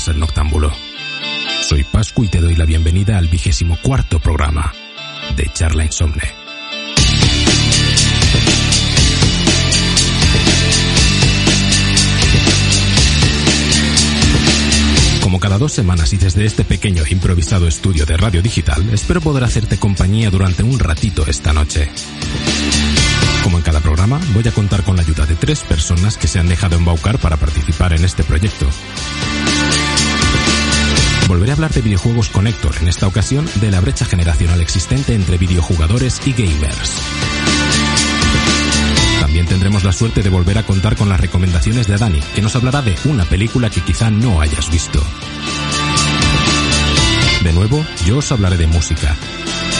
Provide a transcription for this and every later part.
ser noctámbulo. Soy Pascu y te doy la bienvenida al vigésimo cuarto programa de Charla Insomne. Como cada dos semanas y desde este pequeño e improvisado estudio de radio digital, espero poder hacerte compañía durante un ratito esta noche. Como en cada programa, voy a contar con la ayuda de tres personas que se han dejado embaucar para participar en este proyecto. Volveré a hablar de videojuegos con Héctor, en esta ocasión de la brecha generacional existente entre videojugadores y gamers. También tendremos la suerte de volver a contar con las recomendaciones de Dani, que nos hablará de una película que quizá no hayas visto. De nuevo, yo os hablaré de música,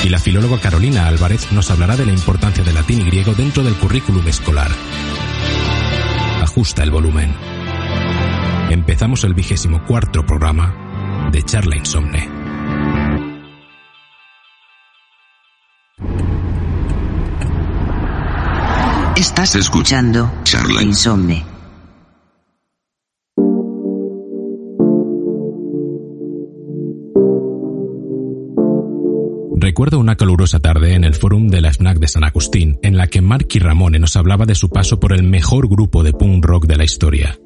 y la filóloga Carolina Álvarez nos hablará de la importancia del latín y griego dentro del currículum escolar. Ajusta el volumen. Empezamos el vigésimo cuarto programa de Charla Insomne. Estás escuchando Charla. Insomne. Recuerdo una calurosa tarde en el fórum de la FNAC de San Agustín, en la que Marky Ramone nos hablaba de su paso por el mejor grupo de punk rock de la historia.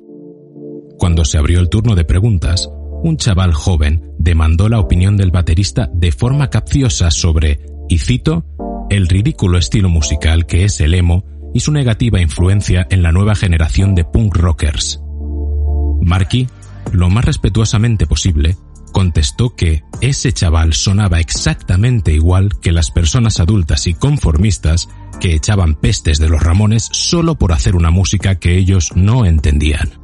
Cuando se abrió el turno de preguntas, un chaval joven demandó la opinión del baterista de forma capciosa sobre, y cito, el ridículo estilo musical que es el emo y su negativa influencia en la nueva generación de punk rockers. Marky, lo más respetuosamente posible, contestó que ese chaval sonaba exactamente igual que las personas adultas y conformistas que echaban pestes de los Ramones solo por hacer una música que ellos no entendían.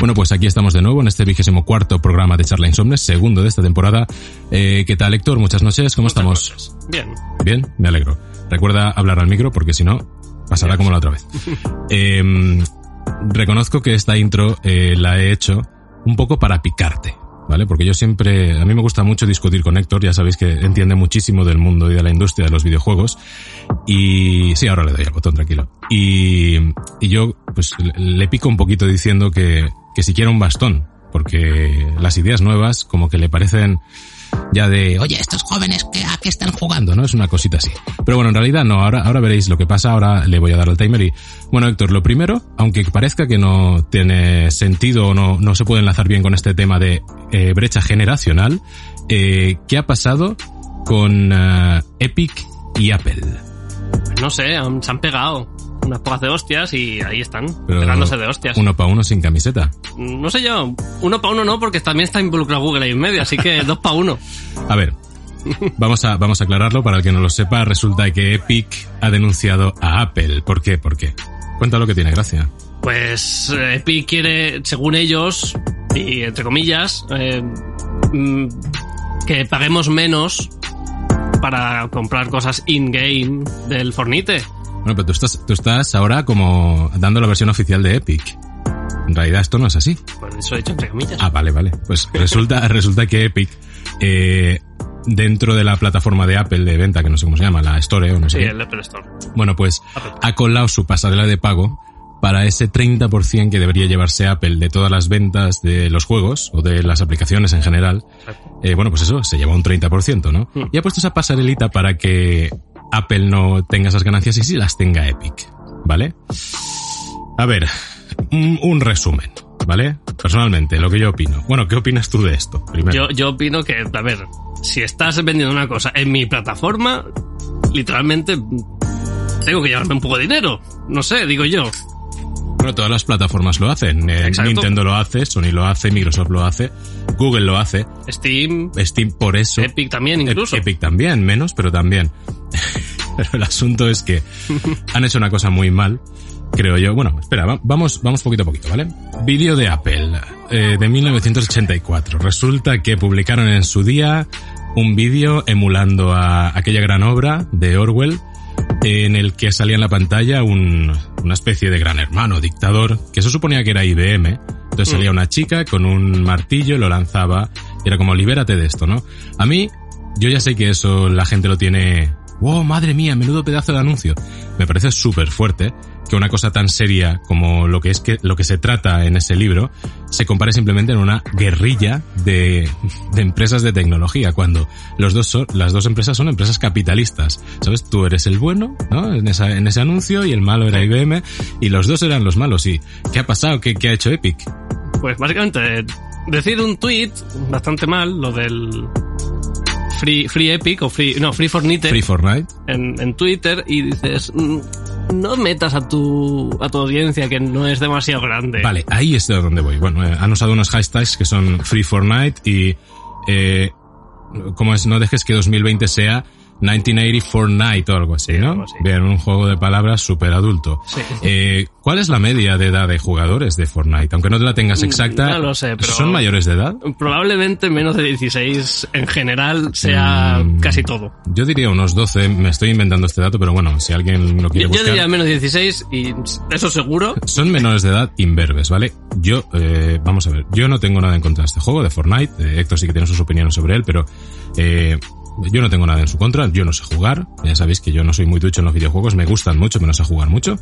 Bueno, pues aquí estamos de nuevo en este vigésimo cuarto programa de Charla Insomnes, segundo de esta temporada. Eh, ¿Qué tal, Héctor? Muchas noches, ¿cómo estamos? Noches. Bien. Bien, me alegro. Recuerda hablar al micro porque si no, pasará como la otra vez. Eh, reconozco que esta intro eh, la he hecho un poco para picarte, ¿vale? Porque yo siempre, a mí me gusta mucho discutir con Héctor, ya sabéis que entiende muchísimo del mundo y de la industria de los videojuegos. Y sí, ahora le doy al botón, tranquilo. Y, y yo, pues, le pico un poquito diciendo que, que si quiere un bastón, porque las ideas nuevas como que le parecen ya de, oye, estos jóvenes que a qué están jugando, ¿no? Es una cosita así. Pero bueno, en realidad no, ahora, ahora veréis lo que pasa, ahora le voy a dar el timer y, bueno, Héctor, lo primero, aunque parezca que no tiene sentido o no, no se puede enlazar bien con este tema de eh, brecha generacional, eh, ¿qué ha pasado con eh, Epic y Apple? No sé, se han pegado unas pocas de hostias y ahí están, Pero pegándose de hostias. Uno para uno sin camiseta. No sé yo, uno para uno no, porque también está involucrado Google ahí en medio, así que dos para uno. A ver, vamos a, vamos a aclararlo para el que no lo sepa. Resulta que Epic ha denunciado a Apple. ¿Por qué? ¿Por qué? Cuéntalo que tiene gracia. Pues eh, Epic quiere, según ellos, y entre comillas, eh, mm, que paguemos menos para comprar cosas in-game del Fornite. Bueno, pero tú estás, tú estás ahora como dando la versión oficial de Epic. En realidad esto no es así. Pues eso he dicho entre comillas. Ah, vale, vale. Pues resulta, resulta que Epic, eh, dentro de la plataforma de Apple de venta, que no sé cómo se llama, la Store o no sé sí, qué, el Apple Store. bueno, pues Apple. ha colado su pasarela de pago para ese 30% que debería llevarse Apple de todas las ventas de los juegos o de las aplicaciones en general. Eh, bueno, pues eso, se lleva un 30%, ¿no? Hmm. Y ha puesto esa pasarelita para que Apple no tenga esas ganancias y sí las tenga Epic, ¿vale? A ver, un, resumen, ¿vale? Personalmente, lo que yo opino. Bueno, ¿qué opinas tú de esto? Yo, yo opino que, a ver, si estás vendiendo una cosa en mi plataforma, literalmente tengo que llevarme un poco de dinero. No sé, digo yo. Bueno, todas las plataformas lo hacen. Eh. Nintendo lo hace, Sony lo hace, Microsoft lo hace, Google lo hace, Steam, Steam por eso. Epic también incluso. Ep- Epic también, menos, pero también. pero el asunto es que han hecho una cosa muy mal, creo yo. Bueno, espera, va- vamos, vamos poquito a poquito, ¿vale? Vídeo de Apple, eh, de 1984. Resulta que publicaron en su día un vídeo emulando a aquella gran obra de Orwell, en el que salía en la pantalla un- una especie de gran hermano dictador, que se suponía que era IBM. Entonces salía una chica con un martillo, lo lanzaba, y era como, libérate de esto, ¿no? A mí, yo ya sé que eso la gente lo tiene... ¡Wow, madre mía, menudo pedazo de anuncio! Me parece súper fuerte, que una cosa tan seria como lo que es que lo que se trata en ese libro se compare simplemente en una guerrilla de, de empresas de tecnología cuando los dos son, las dos empresas son empresas capitalistas. Sabes tú eres el bueno ¿no? en, esa, en ese anuncio y el malo era IBM y los dos eran los malos. Y qué ha pasado qué, qué ha hecho Epic Pues básicamente, decir un tweet bastante mal, lo del Free, free Epic o Free, no, Free Fortnite Free Fortnite. en, en Twitter y dices, "Mm, no metas a tu, a tu audiencia que no es demasiado grande. Vale, ahí es de donde voy. Bueno, eh, han usado unos hashtags que son Free Fortnite y eh, como es, no dejes que 2020 sea 1980 Fortnite o algo así, ¿no? algo así. Bien, un juego de palabras súper adulto. Sí. Eh, ¿Cuál es la media de edad de jugadores de Fortnite? Aunque no te la tengas exacta, Mm, no lo sé, pero- ¿son mayores de edad? Probablemente menos de 16 en general sea Mm, casi todo. Yo diría unos 12, me estoy inventando este dato, pero bueno, si alguien lo quiere Yo, yo buscar. diría menos de 16 y eso seguro. Son menores de edad imberbes, ¿vale? Yo, eh, vamos a ver, yo no tengo nada en contra de este juego, de Fortnite. Eh, Héctor sí que tiene sus opiniones sobre él, pero eh, yo no tengo nada en su contra. Yo no sé jugar. Ya sabéis que yo no soy muy ducho en los videojuegos, me gustan mucho, pero no sé jugar mucho.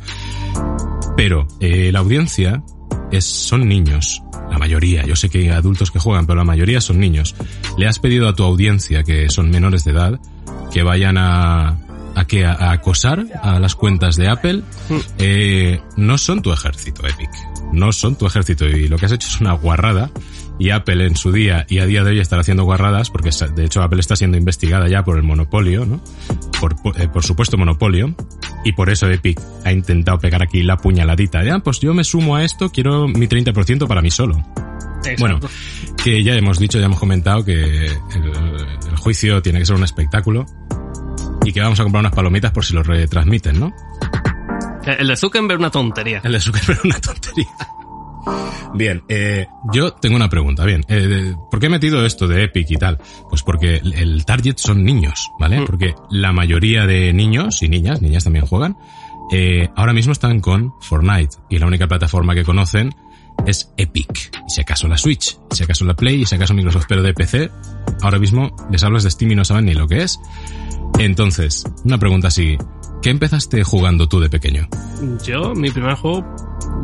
Pero eh, la audiencia es, son niños. La mayoría, yo sé que hay adultos que juegan, pero la mayoría son niños. Le has pedido a tu audiencia, que son menores de edad, que vayan a, a que a acosar a las cuentas de Apple. Eh, no son tu ejército, Epic. No son tu ejército y lo que has hecho es una guarrada. Y Apple en su día y a día de hoy estará haciendo guarradas porque de hecho Apple está siendo investigada ya por el monopolio, ¿no? Por, eh, por supuesto monopolio. Y por eso Epic ha intentado pegar aquí la puñaladita. Ya, pues yo me sumo a esto, quiero mi 30% para mí solo. Exacto. Bueno, que ya hemos dicho, ya hemos comentado que el, el juicio tiene que ser un espectáculo y que vamos a comprar unas palomitas por si lo retransmiten, ¿no? El de Zuckerberg una tontería. El de Zuckerberg una tontería. Bien, eh, yo tengo una pregunta. Bien, eh, ¿por qué he metido esto de Epic y tal? Pues porque el- el target son niños, ¿vale? Mm. Porque la mayoría de niños y niñas, niñas también juegan, eh, ahora mismo están con Fortnite y la única plataforma que conocen es Epic. Y si acaso la Switch, y si acaso la Play, y si acaso Microsoft, pero de PC, ahora mismo les hablas de Steam y no saben ni lo que es. Entonces, una pregunta así. ¿Qué empezaste jugando tú de pequeño? Yo, mi primer juego,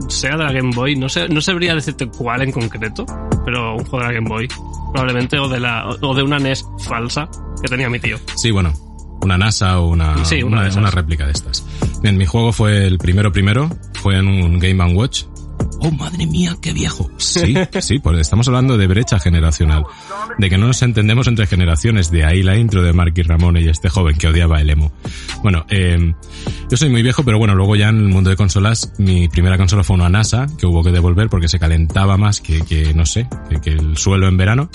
sea de la Game Boy, no sé, no sabría decirte cuál en concreto, pero un juego de la Game Boy. Probablemente, o de la, o de una NES falsa que tenía mi tío. Sí, bueno, una NASA o una, Sí, una una, una réplica de estas. Bien, mi juego fue el primero primero, fue en un Game Watch. Oh, madre mía, qué viejo. Sí, sí, pues estamos hablando de brecha generacional. De que no nos entendemos entre generaciones. De ahí la intro de Mark y Ramón y este joven que odiaba el emo. Bueno, eh, yo soy muy viejo, pero bueno, luego ya en el mundo de consolas, mi primera consola fue una NASA, que hubo que devolver porque se calentaba más que, que no sé, que, el suelo en verano.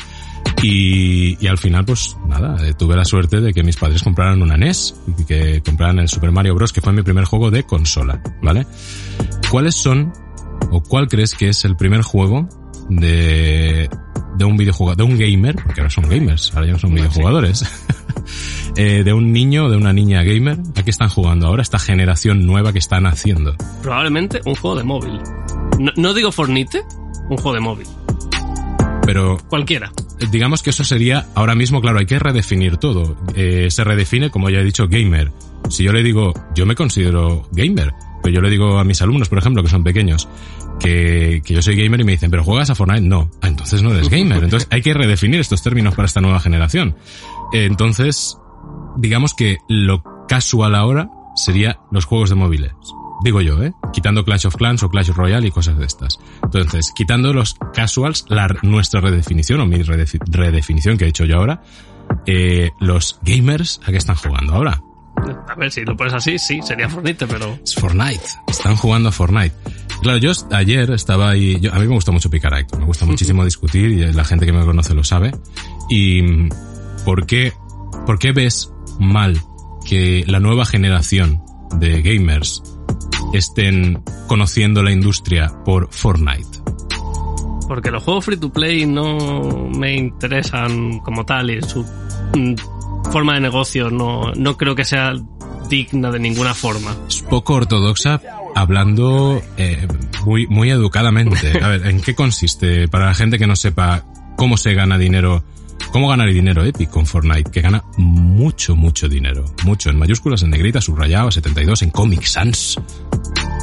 Y, y al final, pues nada, eh, tuve la suerte de que mis padres compraran una NES y que compraran el Super Mario Bros., que fue mi primer juego de consola, ¿vale? ¿Cuáles son, o cuál crees que es el primer juego de, de un videojugador, de un gamer, porque ahora son gamers, ahora ya no son videojugadores, eh, de un niño o de una niña gamer, ¿a qué están jugando ahora esta generación nueva que están haciendo? Probablemente un juego de móvil. No, no digo Fornite, un juego de móvil. Pero Cualquiera. digamos que eso sería, ahora mismo, claro, hay que redefinir todo. Eh, se redefine, como ya he dicho, gamer. Si yo le digo, yo me considero gamer, pero yo le digo a mis alumnos, por ejemplo, que son pequeños, que, que yo soy gamer y me dicen, pero juegas a Fortnite, no. Ah, entonces no eres gamer. Entonces hay que redefinir estos términos para esta nueva generación. Entonces, digamos que lo casual ahora sería los juegos de móviles. Digo yo, ¿eh? Quitando Clash of Clans o Clash Royale y cosas de estas. Entonces, quitando los casuals, la, nuestra redefinición o mi redefi- redefinición que he hecho yo ahora, eh, los gamers, ¿a qué están jugando ahora? A ver, si lo pones así, sí, sería Fornite, pero... Es Fortnite. Están jugando a Fortnite. Claro, yo ayer estaba ahí. Yo, a mí me gusta mucho picar a Héctor. Me gusta muchísimo discutir y la gente que me conoce lo sabe. Y ¿por qué, por qué ves mal que la nueva generación de gamers estén conociendo la industria por Fortnite? Porque los juegos free to play no me interesan como tal y su mm, forma de negocio no, no creo que sea digna de ninguna forma. Es poco ortodoxa hablando eh, muy, muy educadamente. A ver, ¿en qué consiste? Para la gente que no sepa cómo se gana dinero, cómo ganar dinero Epic con Fortnite, que gana mucho, mucho dinero. Mucho, en mayúsculas, en negrita, subrayado, 72, en Comic Sans.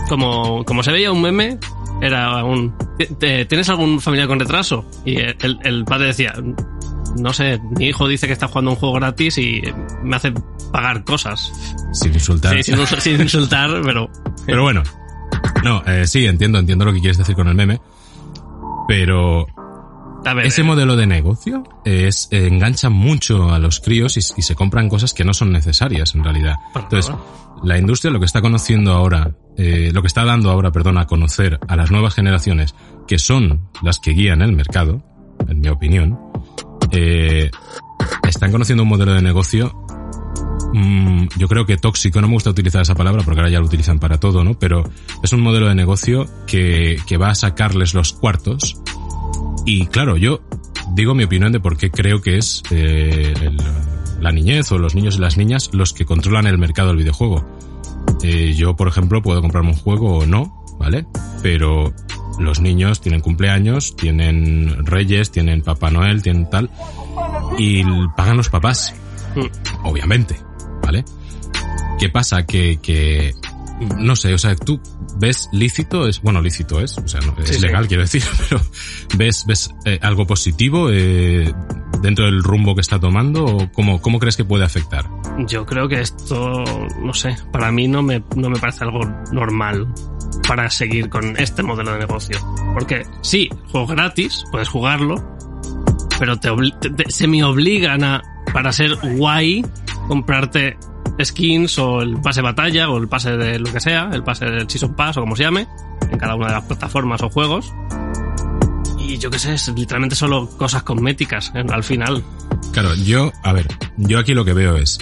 como, como se veía un meme, era un... "¿Te- ¿Tienes algún familiar con retraso? Y el, el padre decía, no sé, mi hijo dice que está jugando un juego gratis y me hace pagar cosas. Sin insultar. Sí, sin, insultar, pero... Pero bueno, no, eh, sí, entiendo, entiendo lo que quieres decir con el meme. Pero A ver, ese eh, modelo de negocio es eh, engancha mucho a los críos y, y se compran cosas que no son necesarias en realidad. Entonces, la industria lo que está conociendo ahora, eh, lo que está dando ahora, perdón, a conocer a las nuevas generaciones, que son las que guían el mercado, en mi opinión, eh, están conociendo un modelo de negocio mm, yo creo que tóxico, no me gusta utilizar esa palabra porque ahora ya lo utilizan para todo, ¿no? Pero es un modelo de negocio que, que va a sacarles los cuartos. Y claro, yo digo mi opinión de por qué creo que es eh, la niñez o los niños y las niñas los que controlan el mercado del videojuego. Eh, yo, por ejemplo, puedo comprarme un juego o no, ¿vale? Pero los niños tienen cumpleaños, tienen reyes, tienen Papá Noel, tienen tal, y pagan los papás mm, obviamente, ¿vale? ¿Qué pasa? Que, que no sé, o sea, tú ves lícito, es, bueno, lícito es, o sea, no, es Sí, sí. legal, quiero decir, pero ves, ves eh, algo positivo eh, dentro del rumbo que está tomando o cómo, cómo crees que puede afectar? Yo creo que esto, no sé, para mí no me, no me parece algo normal para seguir con este modelo de negocio. Porque sí, juego gratis, puedes jugarlo, pero te, te- te- se me obligan a, para ser guay, comprarte skins o el pase de batalla o el pase de lo que sea, el pase del Season Pass o como se llame, en cada una de las plataformas o juegos. Y yo qué sé, es literalmente solo cosas cosméticas eh, al final. Claro, yo, a ver, yo aquí lo que veo es,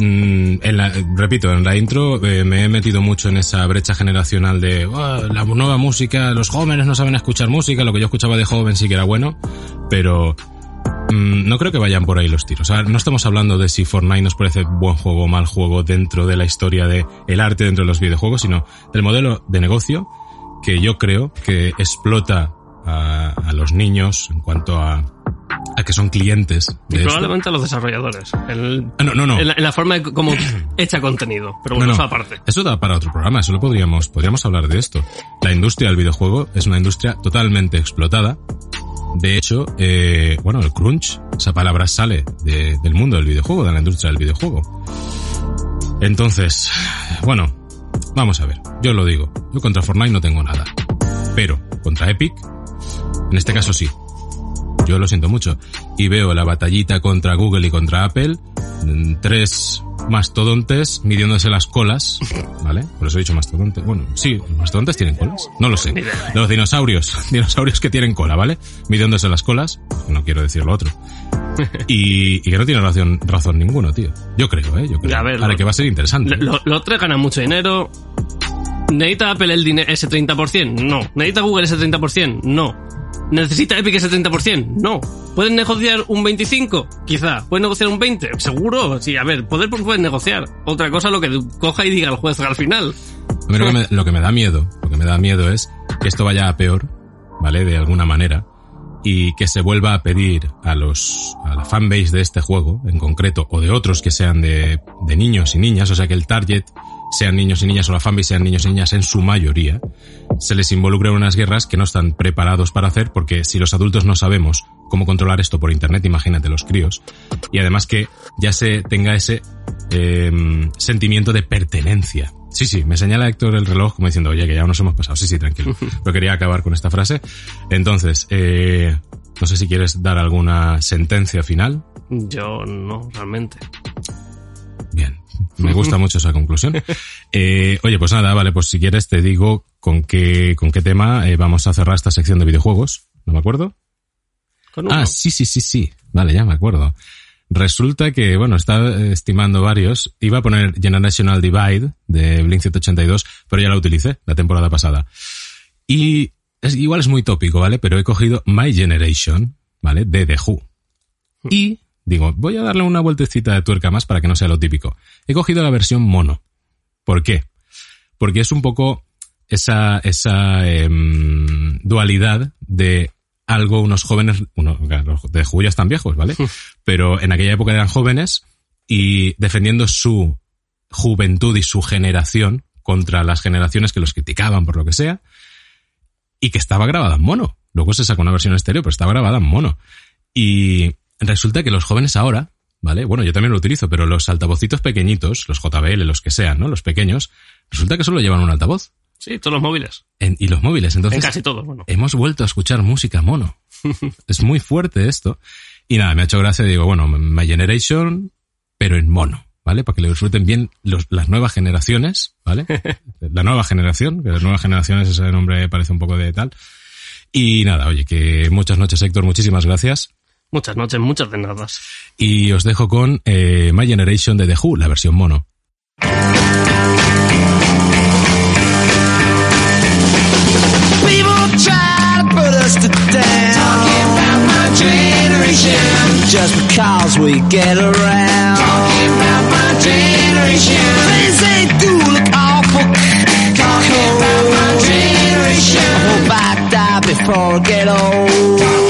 mm, repito, en la intro eh, me he metido mucho en esa brecha generacional de "Ah, la nueva música, los jóvenes no saben escuchar música, lo que yo escuchaba de joven sí que era bueno, pero mm, no creo que vayan por ahí los tiros. No estamos hablando de si Fortnite nos parece buen juego o mal juego dentro de la historia de arte dentro de los videojuegos, sino del modelo de negocio que yo creo que explota a, a los niños en cuanto a, a que son clientes Y de esto. probablemente a los desarrolladores. El, Ah, No, no, no. En, la, en la forma de c- como echa contenido. Pero bueno, No, eso aparte. Eso da para otro programa, eso lo podríamos, podríamos hablar de esto. La industria del videojuego es una industria totalmente explotada. De hecho, eh, bueno, el crunch, esa palabra sale de- del mundo del videojuego, de la industria del videojuego. Entonces, bueno, vamos a ver, yo lo digo, yo contra Fortnite no tengo nada. Pero, contra Epic, en este caso sí. Yo lo siento mucho. Y veo la batallita contra Google y contra Apple, mm, tres mastodontes midiéndose las colas, ¿vale? Por eso he dicho mastodontes. Bueno, sí, ¿los mastodontes tienen colas. No lo sé. Los dinosaurios, dinosaurios que tienen cola, ¿vale? Midiéndose las colas, no quiero decir lo otro. Y, y que no tiene razón, razón ninguno, tío. Yo creo, ¿eh? Yo creo. A ver, Ahora lo- que va a ser interesante. Lo- lo- Los tres ganan mucho dinero. ¿Necesita Apple el ese 30%? No. ¿Necesita Google ese 30%? No. ¿Necesita Epic ese 30%? No. ¿Pueden negociar un 25%? Quizá. ¿Pueden negociar un 20%? Seguro. Sí, a ver, poder pues pueden negociar. Otra cosa lo que coja y diga el juez al final. A mí lo que, me, da miedo, lo que me da miedo es que esto vaya a peor, ¿vale? De alguna manera. Y que se vuelva a pedir a los, a la fanbase de este juego, en concreto, o de otros que sean de, de niños y niñas, o sea que el target sean niños y niñas o la fanbase sean niños y niñas en su mayoría, se les involucre en unas guerras que no están preparados para hacer porque si los adultos no sabemos cómo controlar esto por internet, imagínate los críos. Y además que ya se tenga ese eh, sentimiento de pertenencia. Sí, sí, me señala Héctor el reloj como diciendo, oye, que ya nos hemos pasado. Sí, sí, tranquilo. Pero quería acabar con esta frase. Entonces, eh, no sé si quieres dar alguna sentencia final. Yo no, realmente. Bien, me gusta mucho esa conclusión. Eh, oye, pues nada, vale, pues si quieres te digo con qué, con qué tema eh, vamos a cerrar esta sección de videojuegos. ¿No me acuerdo? Con uno. Ah, sí, sí, sí, sí. Vale, ya me acuerdo. Resulta que, bueno, está estimando varios. Iba a poner Generational Divide de Blink 182, pero ya la utilicé la temporada pasada. Y es, igual es muy tópico, ¿vale? Pero he cogido My Generation, ¿vale? De The Who. Y digo, voy a darle una vueltecita de tuerca más para que no sea lo típico. He cogido la versión mono. ¿Por qué? Porque es un poco esa, esa em, dualidad de algo, unos jóvenes, uno, claro, los de ya están viejos, ¿vale? Pero en aquella época eran jóvenes y defendiendo su juventud y su generación contra las generaciones que los criticaban por lo que sea, y que estaba grabada en mono. Luego se sacó una versión estéreo, pero estaba grabada en mono. Y resulta que los jóvenes ahora, ¿vale? Bueno, yo también lo utilizo, pero los altavocitos pequeñitos, los JBL, los que sean, ¿no? Los pequeños, resulta que solo llevan un altavoz. Sí, todos los móviles. En- y los móviles, entonces En casi todos, bueno. hemos vuelto a escuchar música mono. es muy fuerte esto. Y nada, me ha hecho gracia, digo, bueno, My Generation, pero en mono, ¿vale? Para que lo disfruten bien los- las nuevas generaciones, ¿vale? La nueva generación, que las nuevas generaciones ese nombre parece un poco de tal. Y nada, oye, que muchas noches, Héctor, muchísimas gracias. Muchas noches, muchas de nada. Y os dejo con eh, My Generation de The Who, la versión mono. Just because we get around. Talking about my generation. Things they do look awful. Talking about my generation. I hope I die before I get old.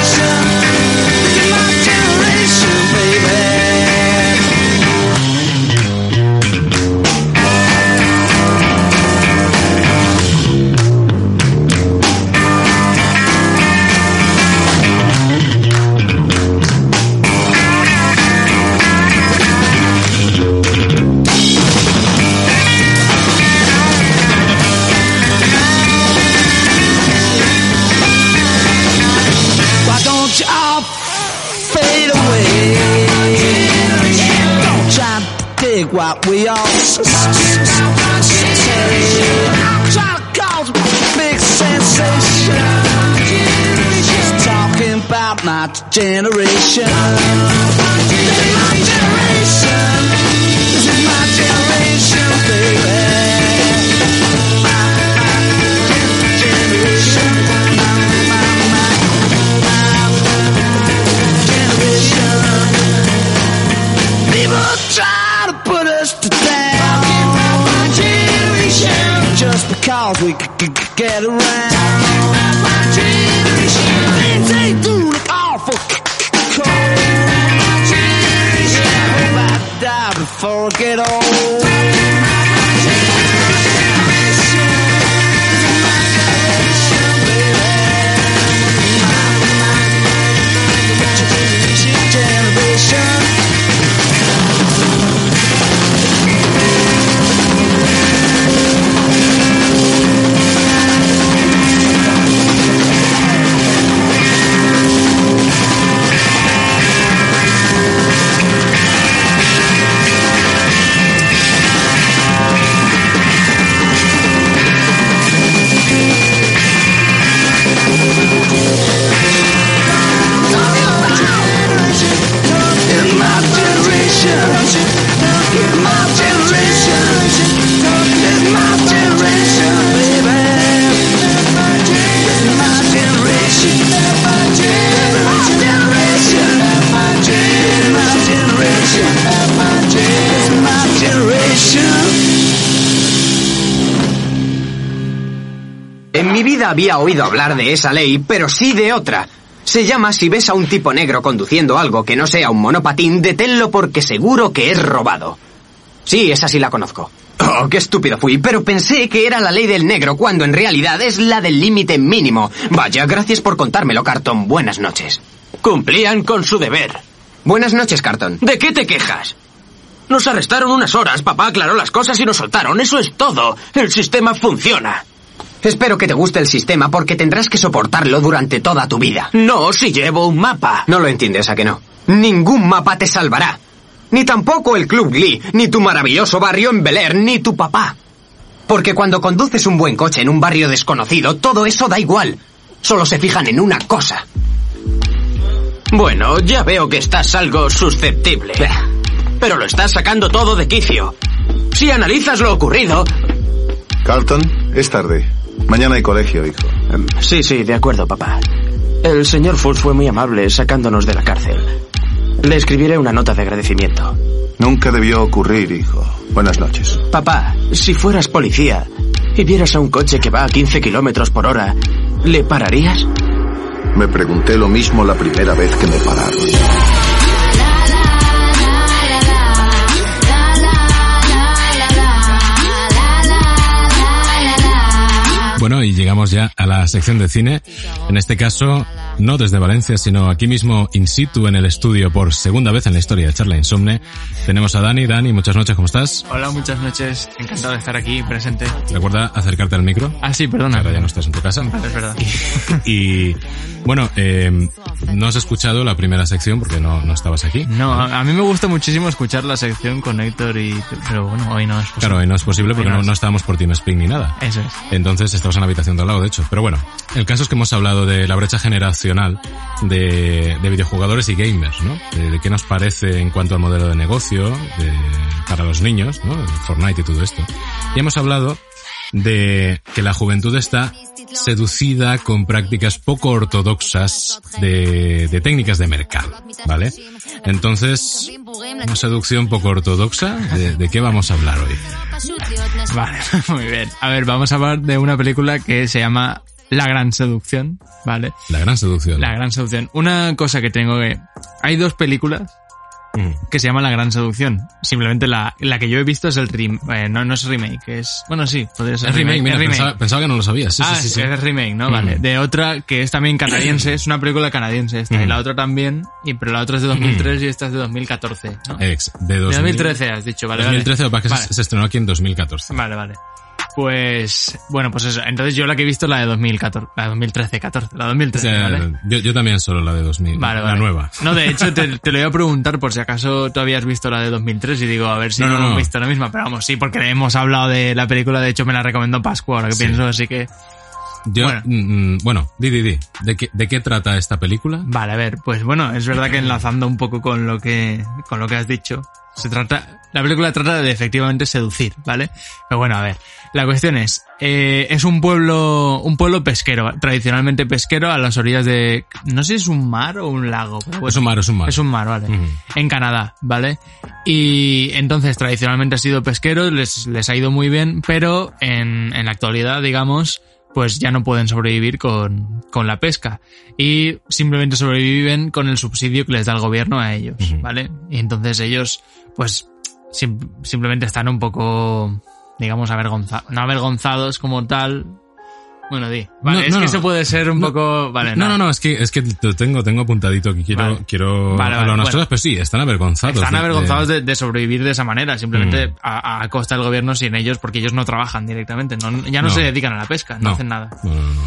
To dig what we all s- s- s- say. I'm trying to cause a big sensation. Just talking about my generation. Había oído hablar de esa ley, pero sí de otra. Se llama si ves a un tipo negro conduciendo algo que no sea un monopatín, deténlo porque seguro que es robado. Sí, esa sí la conozco. Oh, qué estúpido fui, pero pensé que era la ley del negro cuando en realidad es la del límite mínimo. Vaya, gracias por contármelo, Carton. Buenas noches. Cumplían con su deber. Buenas noches, Carton. ¿De qué te quejas? Nos arrestaron unas horas, papá aclaró las cosas y nos soltaron. Eso es todo. El sistema funciona. Espero que te guste el sistema porque tendrás que soportarlo durante toda tu vida. No, si llevo un mapa. No lo entiendes, ¿a que no? Ningún mapa te salvará. Ni tampoco el Club Glee, ni tu maravilloso barrio en Bel Air, ni tu papá. Porque cuando conduces un buen coche en un barrio desconocido, todo eso da igual. Solo se fijan en una cosa. Bueno, ya veo que estás algo susceptible. Pero lo estás sacando todo de quicio. Si analizas lo ocurrido, Carlton, es tarde. Mañana hay colegio, hijo. Em, Sí, sí, de acuerdo, papá. El señor Fultz fue muy amable sacándonos de la cárcel. Le escribiré una nota de agradecimiento. Nunca debió ocurrir, hijo. Buenas noches. Papá, si fueras policía y vieras a un coche que va a 15 kilómetros por hora, ¿le pararías? Me pregunté lo mismo la primera vez que me pararon. Bueno, y llegamos ya a la sección de cine. En este caso, no desde Valencia, sino aquí mismo in situ en el estudio por segunda vez en la historia de Charla Insomne. Tenemos a Dani. Dani, muchas noches, ¿cómo estás? Hola, muchas noches. Encantado de estar aquí presente. Recuerda acercarte al micro. Ah, sí, perdona. Ahora ya no estás en tu casa. Vale, es verdad. Y bueno, eh, no has escuchado la primera sección porque no, no estabas aquí. No, a, a mí me gusta muchísimo escuchar la sección con Héctor y... Pero bueno, hoy no es posible. Claro, y no es posible porque Hoy no, es. no estábamos por TeamSpeak ni nada. Eso es. Entonces estabas en la habitación de al lado, de hecho. Pero bueno, el caso es que hemos hablado de la brecha generacional de, de videojugadores y gamers, ¿no? De, de qué nos parece en cuanto al modelo de negocio de- para los niños, ¿no? Fortnite y todo esto. Y hemos hablado de que la juventud está seducida con prácticas poco ortodoxas de, de técnicas de mercado, ¿vale? Entonces, una seducción poco ortodoxa, ¿de, de qué vamos a hablar hoy? Vale, muy bien. A ver, vamos a hablar de una película que se llama La Gran Seducción, ¿vale? La gran seducción. La Gran Seducción. Una cosa que tengo que... Hay dos películas Mm. que se llaman La Gran Seducción. Simplemente la, la que yo he visto es el rem, eh, no, no es remake, es... Bueno, sí, podría ser Es remake, mira, es remake. Pensaba, pensaba que no lo sabías. Sí, ah, sí, sí, sí. es remake, ¿no? Mm. Vale. De otra que es también canadiense, es una película canadiense esta, y Mm. la otra también, y pero la otra es de 2003 y esta es de 2014, ¿no? Ex, de, de 2000 2013 has dicho, vale, 2013, lo que pasa es que Vale. se estrenó aquí en 2014. Vale, vale. Pues, bueno, pues eso. Entonces yo la que he visto es la de 2014, la de 2013, 14, la de O 2013, sea, ¿vale? yo, yo también solo la de 2000, Vale, la vale. nueva. No, de hecho, te, te lo iba a preguntar por si acaso tú habías visto la de 2003 y digo, a ver si No, no, no, hemos visto la misma. Pero vamos, sí, porque hemos hablado de la película, de hecho me la recomendó Pascua, ahora que Sí. pienso, así que... Yo, Bueno. mm, mm, bueno, di, di, di. ¿De qué, ¿De qué trata esta película? Vale, a ver, pues bueno, es verdad que enlazando un poco con lo que, con lo que has dicho, se trata, la película trata de efectivamente seducir, ¿vale? Pero bueno, a ver, la cuestión es, eh, es un pueblo, un pueblo pesquero, tradicionalmente pesquero a las orillas de, no sé si es un mar o un lago, pero bueno, es un mar, es un mar. es un mar, vale. En Canadá, ¿vale? Y entonces tradicionalmente ha sido pesquero, les, les ha ido muy bien, pero en, en la actualidad, digamos, pues ya no pueden sobrevivir con, con la pesca. Y simplemente sobreviven con el subsidio que les da el gobierno a ellos. ¿vale? Y entonces ellos, pues, sim- simplemente están un poco, digamos, avergonzados, no avergonzados como tal. Bueno, di. Vale, No, es no, que no. eso puede ser un No, poco, vale, No, no, no, es que, es que te tengo, tengo apuntadito que quiero, Vale. quiero Vale, vale, hablar unas bueno. cosas, pero sí, están avergonzados. Están de- avergonzados de- de, de sobrevivir de esa manera, simplemente Mm. a, a costa del gobierno sin ellos, porque ellos no trabajan directamente, no, ya no, No. se dedican a la pesca, no, No. hacen nada, No, no, no.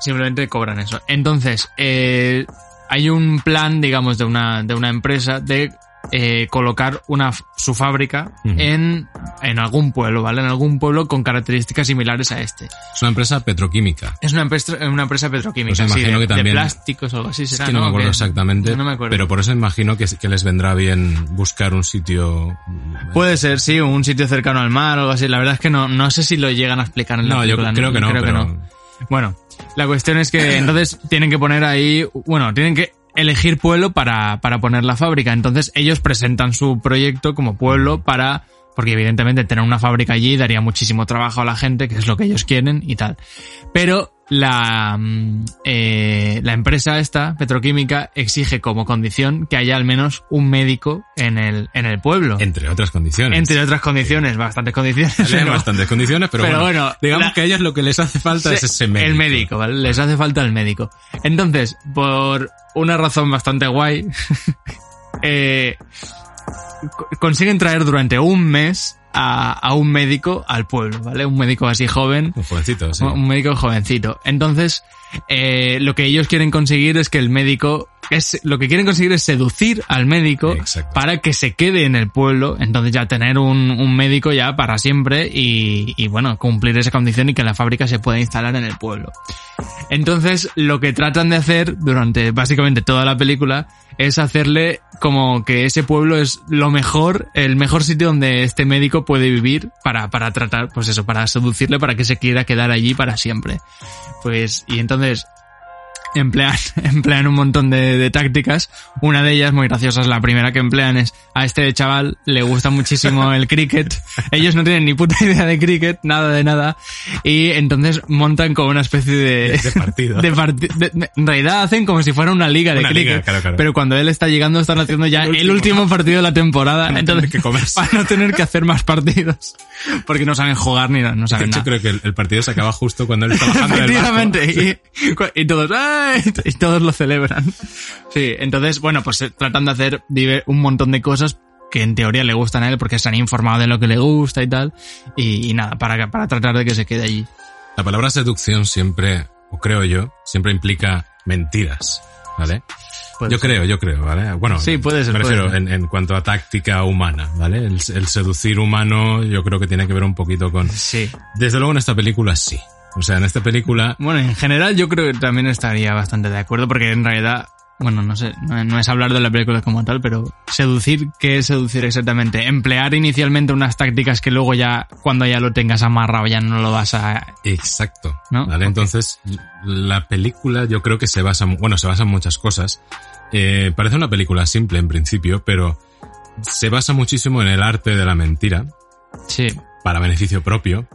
simplemente cobran eso. Entonces, eh, hay un plan, digamos, de una, de una empresa de eh, colocar una, su fábrica en, en algún pueblo, ¿vale? En algún pueblo con características similares a este. Es una empresa petroquímica. Es una empresa, una empresa petroquímica, Pues sí, imagino de, que también- de plásticos o algo así Es será, que no, me acuerdo Que- exactamente, No me acuerdo. pero por eso imagino que, que les vendrá bien buscar un sitio... Puede ser, sí, un sitio cercano al mar o algo así. La verdad es que no, no sé si lo llegan a explicar en la No, yo creo que no, pero... Bueno, la cuestión es que entonces tienen que poner ahí, bueno, tienen que elegir pueblo para, para poner la fábrica. Entonces ellos presentan su proyecto como pueblo para, porque evidentemente tener una fábrica allí daría muchísimo trabajo a la gente, que es lo que ellos quieren y tal. Pero la, mm, eh, la empresa esta, petroquímica, exige como condición que haya al menos un médico en el, en el pueblo. Entre otras condiciones. Entre otras condiciones, bastantes condiciones. Pero- bastantes condiciones, pero, pero bueno, bueno, digamos la- que a ellos lo que les hace falta es ese médico. El médico, ¿vale? Les hace falta el médico. Entonces, por una razón bastante guay, eh, consiguen traer durante un mes a, a un médico al pueblo, ¿vale? Un médico así joven, Un jovencito, sí. un médico jovencito. Entonces, eh, lo que ellos quieren conseguir es que el médico es, lo que quieren conseguir es seducir al médico Exacto. para que se quede en el pueblo, entonces ya tener un, un médico ya para siempre y, y bueno, cumplir esa condición y que la fábrica se pueda instalar en el pueblo. Entonces, lo que tratan de hacer durante básicamente toda la película es hacerle como que ese pueblo es lo mejor, el mejor sitio donde este médico puede vivir para, para tratar, pues eso, para seducirle para que se quiera quedar allí para siempre. Pues, y entonces, emplean, emplean un montón de, de tácticas. Una de ellas, muy graciosa, es la primera que emplean es a este chaval le gusta muchísimo el cricket. Ellos no tienen ni puta idea de cricket, nada de nada. Y entonces montan como una especie de... De partido. de parti- de- de- en realidad hacen como si fuera una liga de Una liga, cricket. claro, claro. Pero cuando él está llegando están haciendo ya el último, partido de la temporada. No entonces, que para no tener que hacer más partidos. Porque no saben jugar ni nada, no De saben hecho, nada. creo que el, el partido se acaba justo cuando él está bajando del. Efectivamente. Y, y todos, ¡ay! y todos lo celebran. Sí, entonces, bueno, pues eh, tratan de hacer un montón de cosas que en teoría le gustan a él porque se han informado de lo que le gusta y tal. Y, y nada, para, para tratar de que se quede allí. La palabra seducción siempre, o creo yo, siempre implica mentiras, ¿vale? Puede yo ser. creo, yo creo, ¿vale? Bueno, Sí, puede ser, me puede refiero ser. en, en cuanto a táctica humana, ¿vale? El, el seducir humano yo creo que tiene que ver un poquito con... Sí. Desde luego en esta película sí. O sea, en esta película... Bueno, en general yo creo que también estaría bastante de acuerdo porque en realidad, bueno, no sé, no, es hablar de la película como tal, pero seducir, ¿qué es seducir exactamente? Emplear inicialmente unas tácticas que luego ya, cuando ya lo tengas amarrado, ya no lo vas a... Exacto. ¿No? ¿Vale? Entonces, la película yo creo que se basa, bueno, se basa en muchas cosas. Eh, parece una película simple en principio, pero se basa muchísimo en el arte de la mentira Sí. para beneficio propio.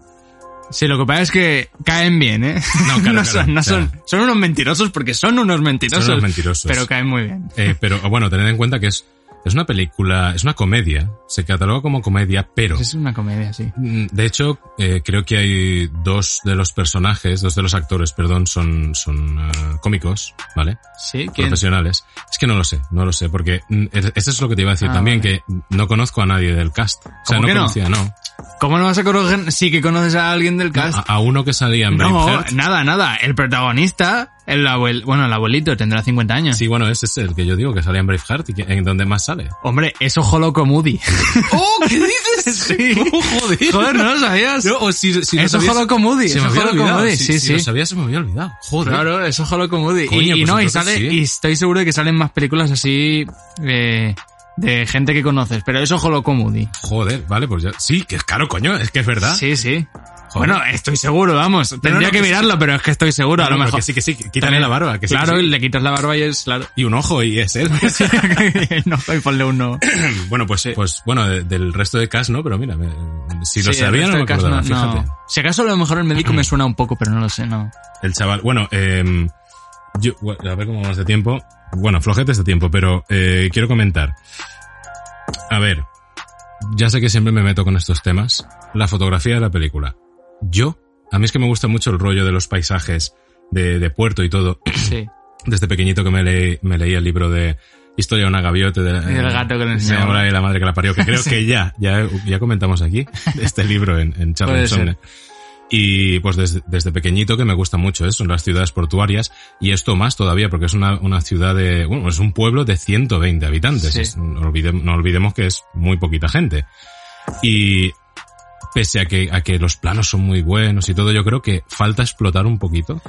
Sí, lo que pasa es que caen bien, ¿eh? No, claro, son, claro, no o sea- son, son unos mentirosos porque son unos mentirosos. Son unos mentirosos. Pero caen muy bien. Eh, pero bueno, tened en cuenta que es, es una película, es una comedia. Se cataloga como comedia, pero Es una comedia, sí. Mm, De hecho, eh, creo que hay dos de los personajes, dos de los actores, perdón, son, son eh, cómicos, ¿vale? Sí, ¿quién? Profesionales. Es que no lo sé, no lo sé, porque mm, es- eso es lo que te iba a decir Ah, también, vale. que no conozco a nadie del cast. O sea, ¿Cómo no que no? conocía, no. ¿Cómo no vas a conocer? Sí que conoces a alguien del cast. A, a uno que salía en No, Braveheart. nada, nada. El protagonista, el abuel, bueno, el abuelito tendrá 50 años. Sí, bueno, ese es el que yo digo que salía en Braveheart y que, en donde más sale. Hombre, es ojo loco Moody. ¡Oh! ¿Qué dices? Sí. joder. Joder, ¿no lo sabías? No, o si, si Es sabías- ojo loco Moody, Se me había olvidado. Moody, Si- sí, si sí. lo sabía se me había olvidado. Joder. Claro, es ojo loco Moody. Coño, y, y pues no, y sale, sí. y estoy seguro de que salen más películas así, eh, de gente que conoces, pero es ojo loco Moody. Joder, vale, pues ya. Sí, que es caro, coño, es que es verdad. Sí, sí. Joder. Bueno, estoy seguro, vamos. Tendría no, que que sí. mirarlo, pero es que estoy seguro, a No, lo no, mejor. que sí, que sí, quítale la barba, que sí, claro, que sí. le quitas la barba y es, claro. Y un ojo y es él. no, y ponle uno. bueno, pues, pues bueno, de- del resto de cast, ¿no? Pero mira, me- si lo sabía no me acordaba, fíjate. Si acaso a lo mejor el médico me suena un poco, pero no lo sé, no. El chaval, bueno, eh, yo, a ver cómo vamos de tiempo. Bueno, flojetes de tiempo, pero eh, quiero comentar. A ver, ya sé que siempre me meto con estos temas. La fotografía de la película. Yo, a mí es que me gusta mucho el rollo de los paisajes de, de puerto y todo. Sí. Desde pequeñito que me, leí, me leí el libro de Historia de una gaviota. De, Y el gato que y la madre que la parió, que creo que ya, ya, ya comentamos aquí, este libro en, en. Insomne. Y pues desde, desde pequeñito que me gusta mucho eso, las ciudades portuarias, y esto más todavía, porque es una, una ciudad de, bueno, es un pueblo de 120 habitantes, Sí. Es- no, olvidem- no olvidemos que es muy poquita gente. Y pese a que, a que los planos son muy buenos y todo, yo creo que falta explotar un poquito.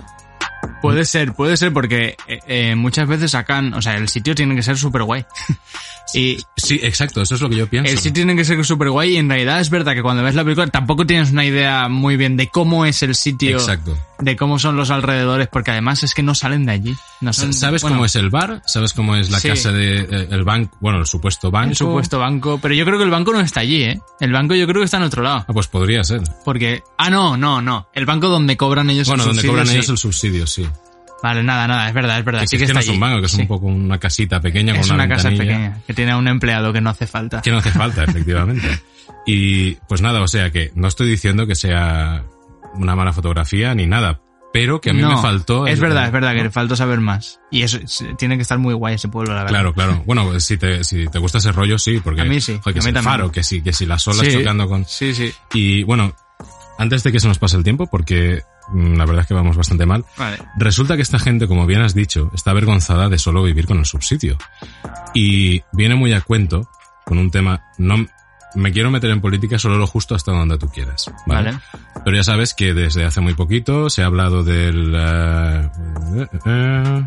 Puede ser, puede ser porque eh, eh, muchas veces sacan, o sea, el sitio tiene que ser súper guay. Y Sí, exacto, eso es lo que yo pienso. el sitio tiene que ser súper guay y en realidad es verdad que cuando ves la película tampoco tienes una idea muy bien de cómo es el sitio, Exacto. de cómo son los alrededores, porque además es que no salen de allí. No ¿Sabes bueno, cómo es el bar? ¿Sabes cómo es la Sí. casa de eh, el banco? Bueno, el supuesto banco. el supuesto banco? Pero yo creo que el banco no está allí, ¿eh? El banco yo creo que está en otro lado. Ah, pues podría ser. Porque, ah, no, no, no. El banco donde cobran ellos Bueno, el donde subsidio, cobran sí. ellos el subsidio, sí. Vale, nada, nada, es verdad, es verdad. Sí es que no es un banco, que es Sí. un poco una casita pequeña con Es una, una casa pequeña que tiene a un empleado que no hace falta. Que no hace falta, efectivamente. Y pues nada, o sea que no estoy diciendo que sea una mala fotografía ni nada, pero que a mí No, me faltó... Es verdad, es verdad que le faltó saber más. Y eso es- tiene que estar muy guay ese pueblo, la verdad. Claro, claro. Bueno, si te, si te gusta ese rollo, sí, porque... A mí sí, joder, que a mí el también. faro, que sí, que si las olas Sí, chocando con... Sí, sí. Y bueno, antes de que se nos pase el tiempo, porque mm, la verdad es que vamos bastante mal, Vale. resulta que esta gente, como bien has dicho, está avergonzada de solo vivir con el subsidio. Y viene muy a cuento con un tema, no me quiero meter en política solo lo justo hasta donde tú quieras. ¿vale? Vale. Pero ya sabes que desde hace muy poquito se ha hablado del eh, eh, eh,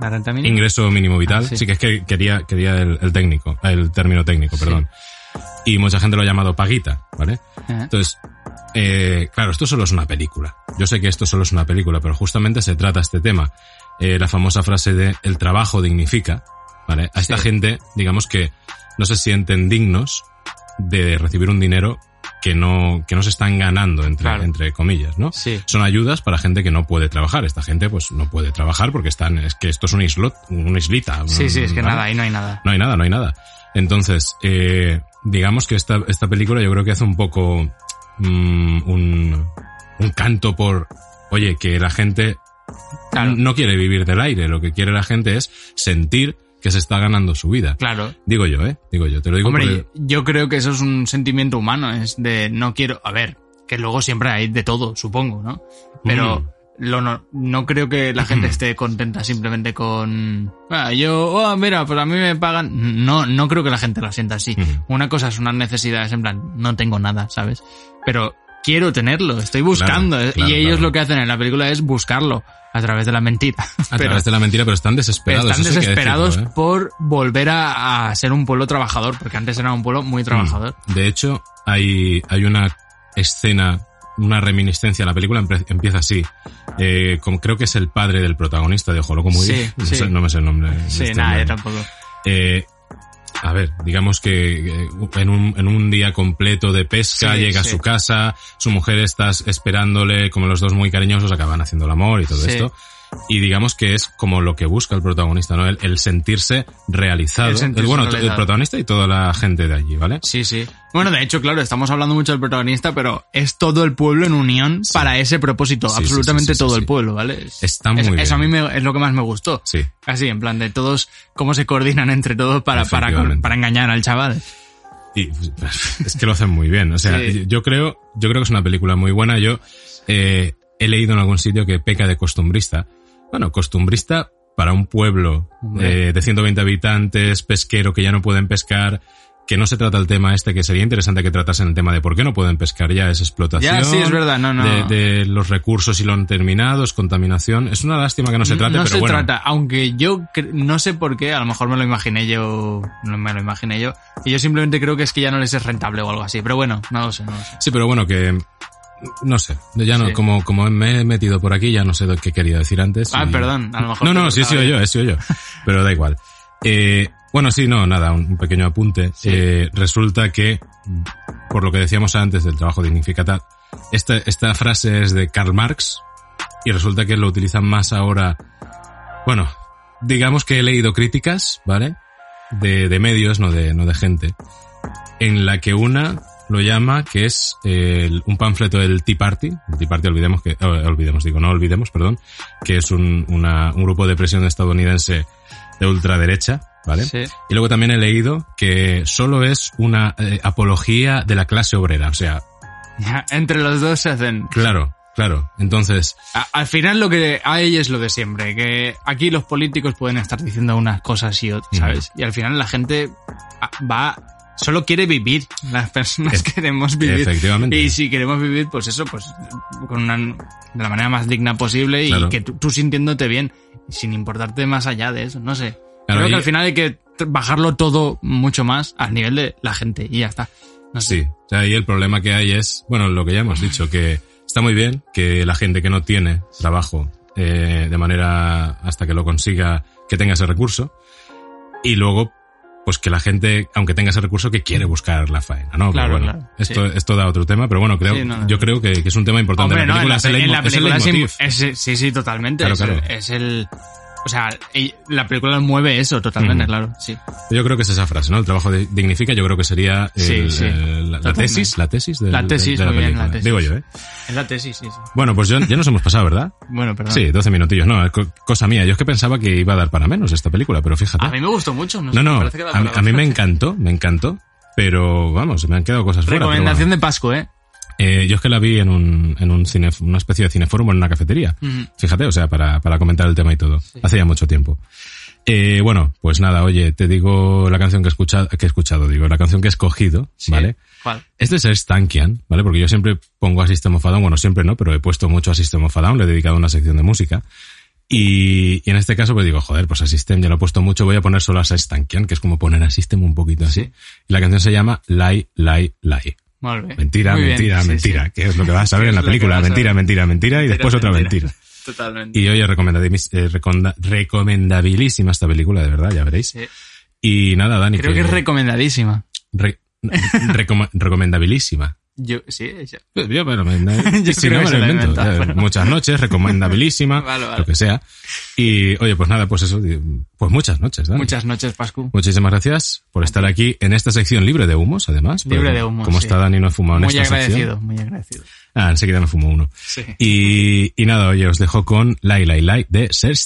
La renta mínima. ingreso mínimo vital. Ah, sí. sí. que es que quería, quería el, el técnico, el término técnico, perdón. Y mucha gente lo ha llamado paguita, ¿vale? Ajá. Entonces, eh, claro, esto solo es una película. Yo sé que esto solo es una película, pero justamente se trata este tema. Eh, la famosa frase de el trabajo dignifica, ¿vale? A esta Sí. gente, digamos que no se sienten dignos de recibir un dinero que no, que no se están ganando, entre, Claro. entre comillas, ¿no? Sí. Son ayudas para gente que no puede trabajar. Esta gente, pues, no puede trabajar porque están, es que esto es un islot, una islita. Sí, sí, es que ¿vale? nada, ahí no hay nada. No hay nada, no hay nada. Entonces, eh, digamos que esta, esta película yo creo que hace un poco mm, un, un canto por, oye, que la gente Claro. no quiere vivir del aire, lo que quiere la gente es sentir que se está ganando su vida. Claro. Digo yo, ¿eh? Digo yo, te lo digo Hombre, porque- yo creo que eso es un sentimiento humano, es de no quiero, a ver, que luego siempre hay de todo, supongo, ¿no? Pero Mm. Lo no, no creo que la gente esté contenta simplemente con, ah, yo, oh, mira, pues a mí me pagan. No, no creo que la gente la sienta así. Una cosa es unas necesidades en plan, no tengo nada, ¿sabes? Pero quiero tenerlo, estoy buscando. Claro, y ellos claro. lo que hacen en la película es buscarlo a través de la mentira. a Pero- través de la mentira, pero están desesperados. están desesperados decirlo, ¿eh? por volver a, a ser un pueblo trabajador, porque antes era un pueblo muy trabajador. Mm. De hecho, hay, hay una escena, una reminiscencia. La película empieza así. Eh, como creo que es el padre del protagonista de Ojo Loco Muy Sí, no, sí. sé- no me sé el nombre. Sí, este nada, yo tampoco. Eh, a ver, digamos que eh, en un, en un día completo de pesca Sí, llega sí. a su casa, su mujer está esperándole, como los dos muy cariñosos acaban haciendo el amor y todo esto. Y digamos que es como lo que busca el protagonista, ¿no? El, el sentirse realizado. El sentirse bueno, realizado. el protagonista y toda la gente de allí, ¿vale? Sí, sí. Bueno, de hecho, claro, estamos hablando mucho del protagonista, pero es todo el pueblo en unión para ese propósito. Sí, absolutamente sí, todo el pueblo, ¿vale? Es- Está muy es- bien. Eso a mí me- es lo que más me gustó. Sí. Así, en plan de todos, cómo se coordinan entre todos para, para, para engañar al chaval. Y pues, es que lo hacen muy bien. O sea, yo creo, yo creo que es una película muy buena. Yo eh, he leído en algún sitio que peca de costumbrista. Bueno, costumbrista para un pueblo eh, de 120 habitantes, pesquero que ya no pueden pescar, que no se trata el tema este, que sería interesante que tratasen el tema de por qué no pueden pescar ya, es explotación. Ya, sí, es verdad, no, no. De, de los recursos y lo han terminado, es contaminación. Es una lástima que no se trate, no pero se bueno. trata, aunque yo no sé por qué, a lo mejor me lo imaginé yo, no me lo imaginé yo, y yo simplemente creo que es que ya no les es rentable o algo así, pero bueno, no lo sé, no lo sé. Sí, pero bueno, que no sé, ya no, Sí. como, como me he metido por aquí, ya no sé que quería decir antes. Ah, y- perdón, a lo mejor No, no, sí he sido yo, he sido yo. Pero da igual. Eh, bueno, sí, no, nada, un pequeño apunte. Sí. Eh, resulta que, por lo que decíamos antes del trabajo dignificata, esta, esta frase es de Karl Marx y resulta que lo utilizan más ahora. Bueno, digamos que he leído críticas, ¿vale? De, de medios, no de, no de gente, en la que una lo llama que es el- un panfleto del Tea Party. El Tea Party, olvidemos que, eh, olvidemos, digo, no olvidemos, perdón, que es un, una- un grupo de presión estadounidense de ultraderecha, ¿vale? Sí. Y luego también he leído que solo es una eh, apología de la clase obrera, o sea, Entre los dos se hacen. claro, claro. Entonces, A- al final lo que hay es lo de siempre, que aquí los políticos pueden estar diciendo unas cosas y otras, ¿sabes? Y al final la gente ah, va, solo quiere vivir, las personas queremos vivir. efectivamente. Y si queremos vivir, pues eso, pues con una, de la manera más digna posible y Claro. que tú, tú sintiéndote bien, sin importarte más allá de eso, no sé. Claro, Creo que y- al final hay que bajarlo todo mucho más al nivel de la gente y ya está. No sé. Sí, o sea, ahí el problema que hay es, bueno, lo que ya hemos dicho, que está muy bien que la gente que no tiene trabajo eh, de manera hasta que lo consiga, que tenga ese recurso, y luego, pues que la gente, aunque tenga ese recurso, que quiere buscar la faena, ¿no? Pero Claro, bueno, claro, esto, sí. esto da otro tema, pero bueno, creo, Sí, no, no. yo creo que, que es un tema importante. Hombre, la no, en película la, es el en la película es sí, sí, totalmente. Claro, es, claro. es el... O sea, la película mueve eso totalmente, claro. Sí. Yo creo que es esa frase, ¿no? El trabajo de- dignifica, yo creo que sería el- Sí, sí. el- la, tesis, la tesis de, La tesis, de la muy bien, película. la tesis. Digo yo, ¿eh? Es la tesis, sí, sí. Bueno, pues ya, ya nos hemos pasado, ¿verdad? Bueno, perdón. Sí, 12 minutillos, no, cosa mía. Yo es que pensaba que iba a dar para menos esta película, pero fíjate. A mí me gustó mucho. No, no, sé, me no, parece que da a, mí- a mí me encantó, me encantó, pero vamos, me han quedado cosas fuera. Recomendación bueno. de Pascu, ¿eh? Eh, yo es que la vi en un, en un cine, una especie de cineforum en una cafetería. Fíjate, o sea, para, para comentar el tema y todo. Hace ya mucho tiempo. Eh, bueno, pues nada, oye, te digo la canción que he escuchado, que he escuchado, digo, la canción que he escogido, Sí. ¿vale? ¿Cuál? Este es Stankian, ¿vale? Porque yo siempre pongo a System of a Down, bueno, siempre no, pero he puesto mucho a System of a Down, le he dedicado una sección de música. Y, y en este caso, pues digo, joder, pues a System ya lo he puesto mucho, voy a poner solo a Stankian, que es como poner a System un poquito así. Y la canción se llama Lie, Lie, Lie. Molt bé. Mentira, Muy bien, mentira, sí, mentira, sí. que es lo que vas a ver Que en la que película. Mentira, mentira, mentira, y después otra mentira. Totalmente. Y oye, eh, recomendabilísima esta película, de verdad, ya veréis. Sí. Y nada, Dani. Creo que es recomendadísima. re- recomendabilísima. Yo, sí, ella. Yo, bueno, me- Yo si no me lo invento. Eh, pero- Muchas noches, recomendabilísima, Vale, vale. lo que sea. Y oye, pues nada, pues eso, pues muchas noches, Dani. Muchas noches, Pascu. Muchísimas gracias por estar aquí en esta sección libre de humos, además. Libre de humos, Como sí. está Dani, no he fumado en Muy esta agradecido, sección. muy agradecido. Ah, enseguida me fumo uno. Sí. Y, y nada, oye, os dejo con Lai Lai Lai de Serge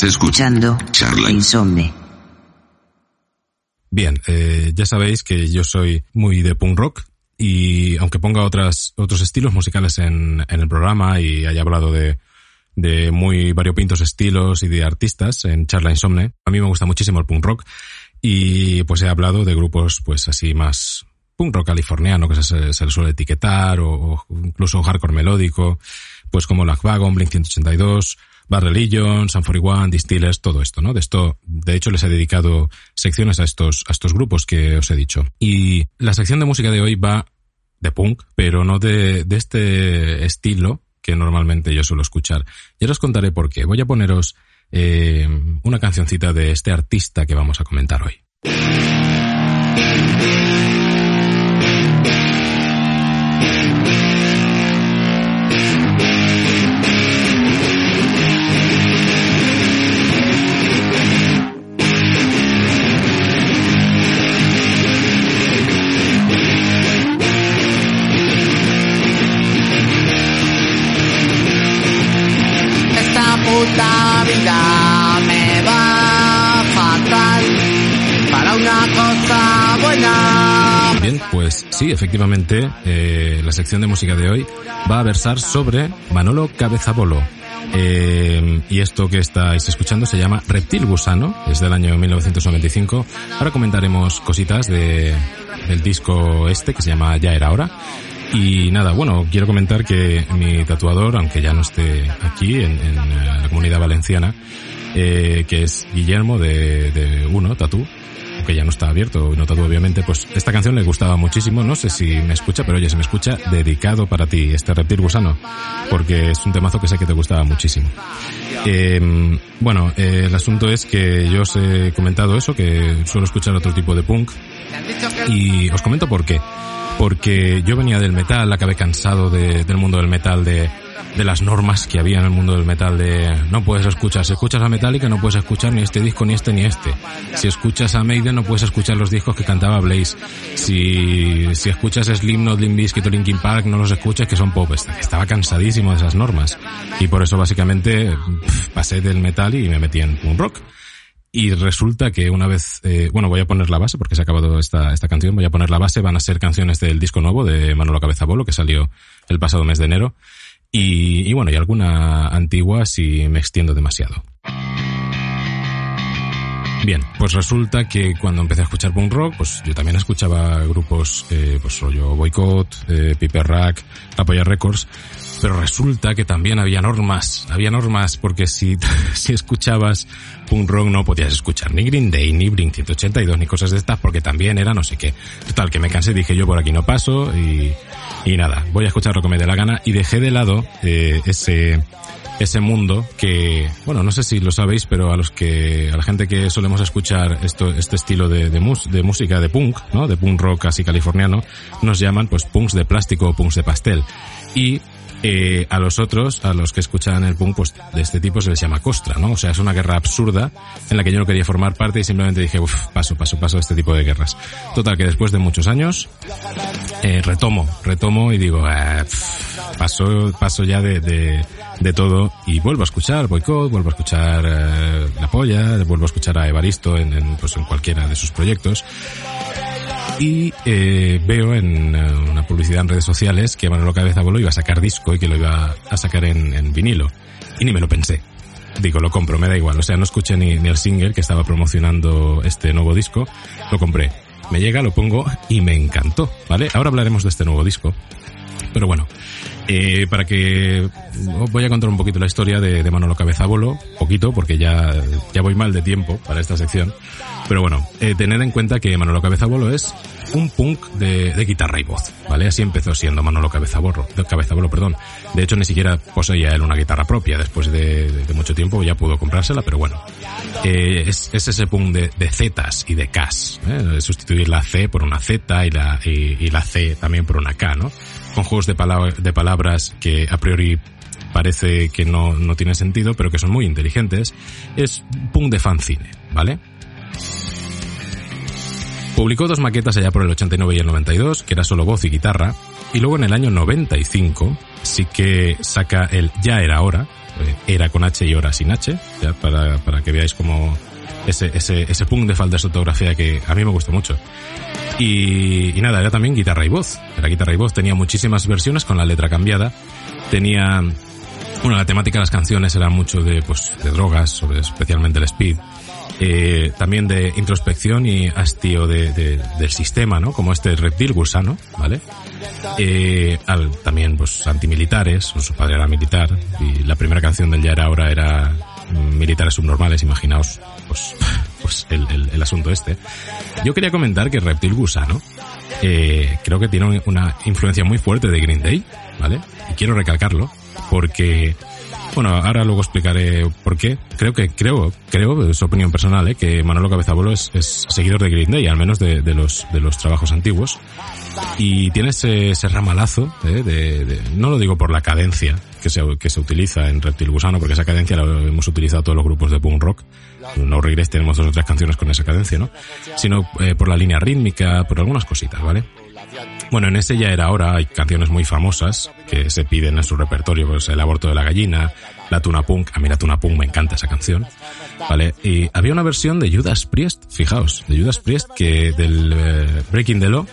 Estás escuchando Insomne. Bien, eh, ya sabéis que yo soy muy de punk rock y aunque ponga otras, otros estilos musicales en, en el programa y haya hablado de, de muy variopintos estilos y de artistas en Charla Insomne. A mí me gusta muchísimo el punk rock y pues he hablado de grupos pues así más punk rock californiano que se, se le suele etiquetar o, o incluso hardcore melódico, pues como Black Wagon, Blink 182, Bad Religion, Sun 41, Distillers, todo esto, ¿no? De esto, de hecho, les he dedicado secciones a estos, a estos grupos que os he dicho. Y la sección de música de hoy va de punk, pero no de, de este estilo que normalmente yo suelo escuchar. Y ahora os contaré por qué. Voy a poneros eh, una cancioncita de este artista que vamos a comentar hoy. Pues sí, efectivamente, eh, la sección de música de hoy va a versar sobre Manolo Cabezabolo. Eh, y esto que estáis escuchando se llama Reptil Gusano, es del año 1995. Ahora comentaremos cositas de, del disco este que se llama Ya era hora. Y nada, bueno, quiero comentar que mi tatuador, aunque ya no esté aquí en, eh, la comunidad valenciana, eh, que es Guillermo de, de Uno, Tatú, aunque ya no está abierto, no Tatú obviamente, pues esta canción le gustaba muchísimo, no sé si me escucha, pero oye, si me escucha, dedicado para ti, este reptil gusano, porque es un temazo que sé que te gustaba muchísimo. Eh, bueno, eh, el asunto es que yo os he comentado eso, que suelo escuchar otro tipo de punk, y os comento por qué. Porque yo venía del metal, acabé cansado de- del mundo del metal, de, de las normas que había en el mundo del metal, de no puedes escuchar, si escuchas a Metallica no puedes escuchar ni este disco, ni este, ni este. Si escuchas a Maiden no puedes escuchar los discos que cantaba Blaze. Si, si escuchas Slipknot, Limp Bizkit o Linkin Park no los escuches que son pop. Estaba cansadísimo de esas normas. Y por eso básicamente pasé del metal y me metí en punk rock. Y resulta que una vez, eh, bueno, voy a poner la base porque se ha acabado esta, esta canción, voy a poner la base, van a ser canciones del disco nuevo de Manolo Cabezabolo que salió el pasado mes de enero. Y, bueno, y alguna antigua si me extiendo demasiado. Bien, pues resulta que cuando empecé a escuchar punk rock, pues yo también escuchaba grupos, eh, pues rollo Boycott, eh, Piper Rack, Apoya Records, pero resulta que también había normas, había normas porque si, si escuchabas punk rock no podías escuchar ni Green Day, ni Blink 182, ni cosas de estas porque también era no sé qué. Total, que me cansé, dije yo por aquí no paso y, y nada, voy a escuchar lo que me dé la gana y dejé de lado eh, ese ese mundo que, bueno, no sé si lo sabéis, pero a los que, a la gente que solemos escuchar esto, este estilo de, de, mus- de música de punk, ¿no? De punk rock así californiano, nos llaman pues punks de plástico o punks de pastel. Y eh, a los otros, a los que escuchan el punk, pues de este tipo se les llama costra, ¿no? O sea, es una guerra absurda en la que yo no quería formar parte y simplemente dije, uff, paso, paso, paso de este tipo de guerras. Total, que después de muchos años, eh, retomo, retomo y digo, eh, pff, paso, paso ya de, de, de todo y vuelvo a escuchar Boycott, vuelvo a escuchar eh, La Polla, vuelvo a escuchar a Evaristo en, pues en cualquiera de sus proyectos. Y eh, veo en eh, una publicidad en redes sociales que Manolo Cabezabolo iba a sacar disco y que lo iba a sacar en, en vinilo. Y ni me lo pensé. Digo, lo compro, me da igual. O sea, no escuché ni, ni el single que estaba promocionando este nuevo disco. Lo compré. Me llega, lo pongo y me encantó, ¿vale? Ahora hablaremos de este nuevo disco. Pero bueno, eh, para que os voy a contar un poquito la historia de, de Manolo Cabezabolo, poquito, porque ya, ya voy mal de tiempo para esta sección. Pero bueno, eh, tener en cuenta que Manolo Cabezabolo es un punk de, guitarra y voz, ¿vale? Así empezó siendo Manolo Cabezabolo, Cabezabolo, perdón. De hecho, ni siquiera poseía él una guitarra propia. Después de, mucho tiempo ya pudo comprársela, pero bueno. Eh, es, es ese punk de, de Zetas y de Ks, ¿eh? Sustituir la C por una Z y la, y la C también por una K, ¿no? Con juegos de, pala- de palabras que a priori parece que no, no tienen sentido, pero que son muy inteligentes. Es punk de fanzine, ¿vale? Publicó dos maquetas allá por el 89 y el 92, que era solo voz y guitarra, y luego en el año 95 sí que saca el Ya era hora, eh, era con H y hora sin H, ya para, para que veáis como ese, ese, ese punk de falta de ortografía que a mí me gustó mucho. Y, y nada, era también guitarra y voz. Era guitarra y voz, tenía muchísimas versiones con la letra cambiada. Tenía Bueno, la temática de las canciones era mucho de, pues, de drogas, sobre especialmente el speed. Eh, también de introspección y hastío de, de- del sistema, ¿no? Como este reptil gusano, ¿vale? Eh, al- también, pues, antimilitares, su padre era militar, y la primera canción del Ya era ahora era mm, militares subnormales, imaginaos, pues, pues el, el- asunto este. Yo quería comentar que Reptil Gusano, eh, creo que tiene una influencia muy fuerte de Green Day, ¿vale? Y quiero recalcarlo, porque, bueno, ahora luego explicaré por qué. Creo que, creo, creo, es opinión personal, ¿eh? que Manolo Cabezabolo es, es seguidor de Green Day, al menos de, los, de los trabajos antiguos. Y tiene ese, ramalazo, ¿eh? de, de- no lo digo por la cadencia que se, que se utiliza en Reptil Gusano, porque esa cadencia la hemos utilizado todos los grupos de punk rock. No Regress tenemos dos o tres canciones con esa cadencia, ¿no? Sino eh, por la línea rítmica, por algunas cositas, ¿vale? Bueno, en ese ya era ahora, hay canciones muy famosas que se piden en su repertorio, pues el aborto de la gallina, la tuna punk, a mí la tuna punk me encanta esa canción, ¿vale? Y había una versión de Judas Priest, fijaos, de Judas Priest que del eh, Breaking the Law,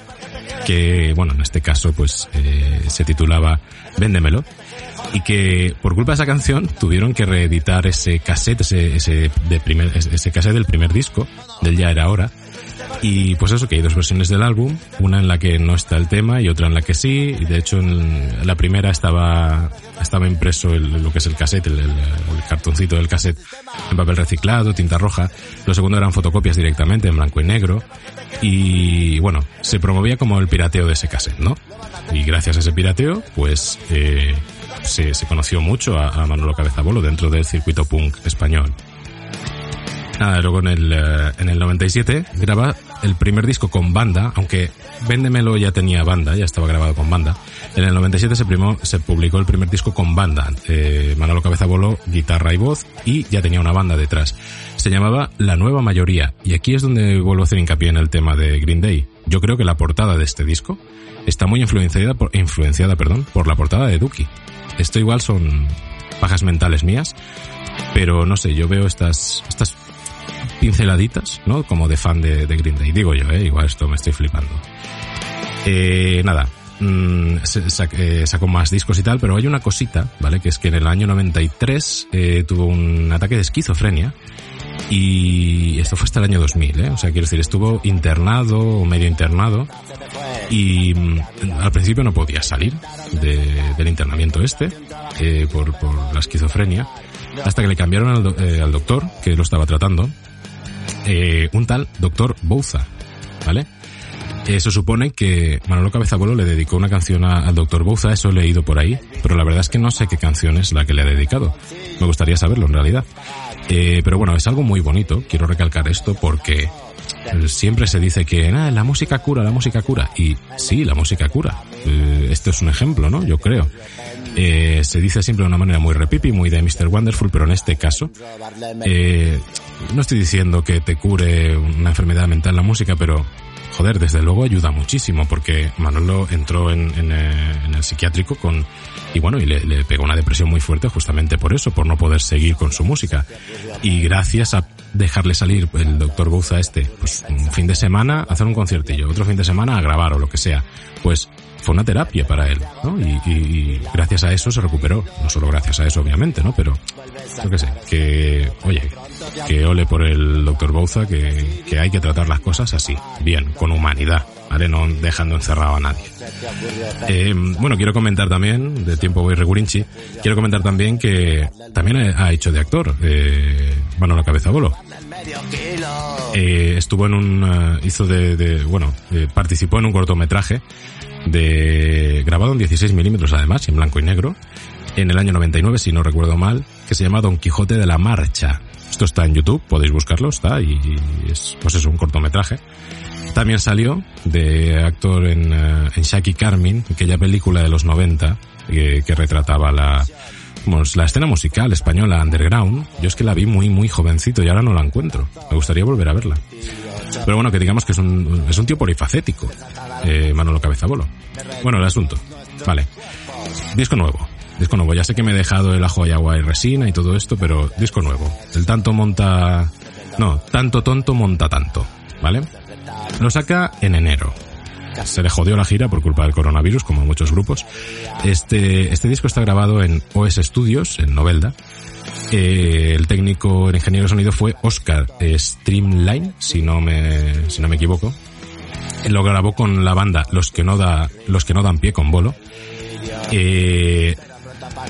que, bueno, en este caso, pues, eh, se titulaba Véndemelo, y que por culpa de esa canción tuvieron que reeditar ese cassette, ese, ese, de primer, ese cassette del primer disco, del Ya Era Hora, y pues eso, que hay dos versiones del álbum, una en la que no está el tema y otra en la que sí, y de hecho en la primera estaba, estaba impreso el- lo que es el cassette, el, el- el cartoncito del cassette en papel reciclado, tinta roja, lo segundo eran fotocopias directamente en blanco y negro, y bueno, se promovía como el pirateo de ese cassette, ¿no? Y gracias a ese pirateo, pues eh, se, se conoció mucho a, a Manolo Cabezabolo dentro del circuito punk español. Nada, luego en el, eh, en el 97 graba el primer disco con banda, aunque Véndemelo ya tenía banda, ya estaba grabado con banda. En el 97 se, primó- se publicó el primer disco con banda, eh, Manolo Cabezabolo, guitarra y voz, y ya tenía una banda detrás. Se llamaba La Nueva Mayoría, y aquí es donde vuelvo a hacer hincapié en el tema de Green Day. Yo creo que la portada de este disco está muy influenciada por, influenciada, perdón, por la portada de Duki. Esto igual son pajas mentales mías, pero no sé, yo veo estas, estas pinceladitas, ¿no? Como de fan de, de Green Day. Digo yo, ¿eh? Igual esto me estoy flipando. Eh, nada, mm, se- sac- eh, sacó más discos y tal, pero hay una cosita, ¿vale? Que es que en el año 93 eh, tuvo un ataque de esquizofrenia y esto fue hasta el año 2000, ¿eh? O sea, quiero decir, estuvo internado o medio internado y mm, al principio no podía salir de- del internamiento este eh, por, por la esquizofrenia hasta que le cambiaron al, do- eh, al doctor que lo estaba tratando eh, un tal doctor Bouza, ¿vale? Eh, se supone que Manolo Cabezabolo le dedicó una canción al doctor Bouza, eso he leído por ahí, pero la verdad es que no sé qué canción es la que le ha dedicado. Me gustaría saberlo en realidad. Eh, pero bueno, es algo muy bonito, quiero recalcar esto porque eh, siempre se dice que "Ah, la música cura, la música cura. Y sí, la música cura. Eh, esto es un ejemplo, ¿no? Yo creo. Eh, se dice siempre de una manera muy repipi, muy de Mr. Wonderful, pero en este caso, no estoy diciendo que te cure una enfermedad mental la música, pero joder, desde luego ayuda muchísimo, porque Manolo entró en, en, en el psiquiátrico con, y bueno, y le, pegó una depresión muy fuerte justamente por eso, por no poder seguir con su música. Y gracias a dejarle salir el doctor Bouza este, pues un fin de semana a hacer un conciertillo, otro fin de semana a grabar o lo que sea, pues fue una terapia para él, ¿no? Y, y- y gracias a eso se recuperó. No solo gracias a eso, obviamente, ¿no? Pero, yo qué sé, que, oye, que ole por el doctor Bouza, que, que hay que tratar las cosas así, bien, con humanidad, ¿vale? No dejando encerrado a nadie. Eh, bueno, quiero comentar también, de tiempo voy regulinchi, quiero comentar también que también ha hecho de actor, eh, Manolo Cabezabolo. Eh, estuvo en un, eh, hizo de, de- bueno, eh, participó en un cortometraje de, grabado en 16 milímetros además, en blanco y negro, en el año 99, si no recuerdo mal, que se llama Don Quijote de la Marcha. Esto está en YouTube, podéis buscarlo, está, y, y es, pues es un cortometraje. También salió de actor en, eh, en Shaki Carmin, aquella película de los 90 que, que retrataba la, la escena musical española underground. Yo es que la vi muy, muy jovencito y ahora no la encuentro. Me gustaría volver a verla. Pero bueno, que digamos que es un, es un tío polifacético, eh, Manolo Cabezabolo. Bueno, el asunto. Vale. Disco nuevo. Disco nuevo. Ya sé que me he dejado el ajo y agua y resina y todo esto, pero disco nuevo. El tanto monta... No, tanto tonto monta tanto. ¿Vale? Lo saca en enero. se le jodió la gira por culpa del coronavirus, como muchos grupos. Este, este disco está grabado en OS Studios, en Novelda. Eh, el técnico, el ingeniero de sonido fue Oscar Streamline, si no me, si no me equivoco. Lo grabó con la banda Los que no da, los que no dan pie con bolo. Eh,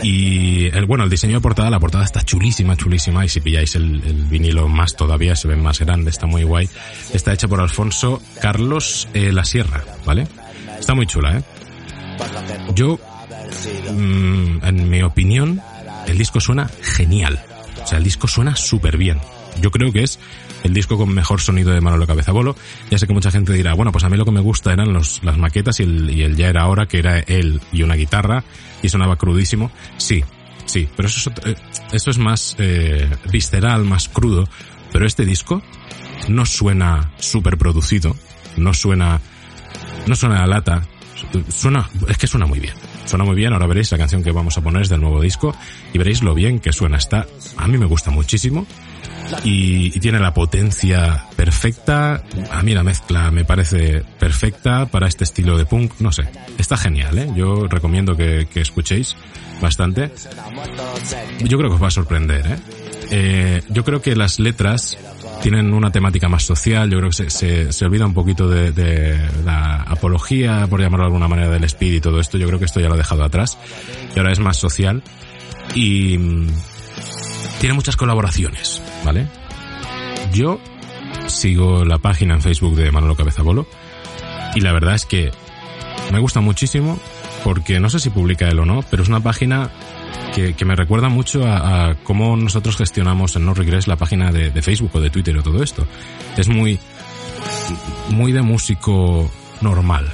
y bueno, el diseño de portada, la portada está chulísima, chulísima. Y si pilláis el, vinilo más todavía, se ve más grande, está muy guay. Está hecha por Alfonso Carlos eh, La Sierra, ¿vale? Está muy chula, ¿eh? Yo, mm, en mi opinión, el disco suena genial. O sea, el disco suena súper bien. Yo creo que es el disco con mejor sonido de Manolo Cabeza Bolo. Ya sé que mucha gente dirá, bueno, pues a mí lo que me gusta eran los, las maquetas y el, y el ya era ahora, que era él y una guitarra, y sonaba crudísimo. Sí, sí, pero eso es, eh, eso es más eh, visceral, más crudo. Pero este disco no suena súper producido, no suena, no suena a lata, suena, es que suena muy bien. Suena muy bien, ahora veréis la canción que vamos a poner es del nuevo disco y veréis lo bien que suena. Está, a mí me gusta muchísimo y, y tiene la potencia perfecta. A mí la mezcla me parece perfecta para este estilo de punk. No sé, está genial, ¿eh? Yo recomiendo que, que escuchéis bastante. Yo creo que os va a sorprender, ¿eh? Eh, yo creo que las letras tienen una temática más social, yo creo que se, se, se olvida un poquito de, de la apología, por llamarlo de alguna manera, del speed y todo esto, yo creo que esto ya lo he dejado atrás, y ahora es más social, y mm, tiene muchas colaboraciones, ¿vale? Yo sigo la página en Facebook de Manolo Cabezabolo, y la verdad es que me gusta muchísimo, porque no sé si publica él o no, pero es una página que, que me recuerda mucho a, cómo nosotros gestionamos en No Regress la página de, Facebook o de Twitter o todo esto. Es muy, muy de músico normal,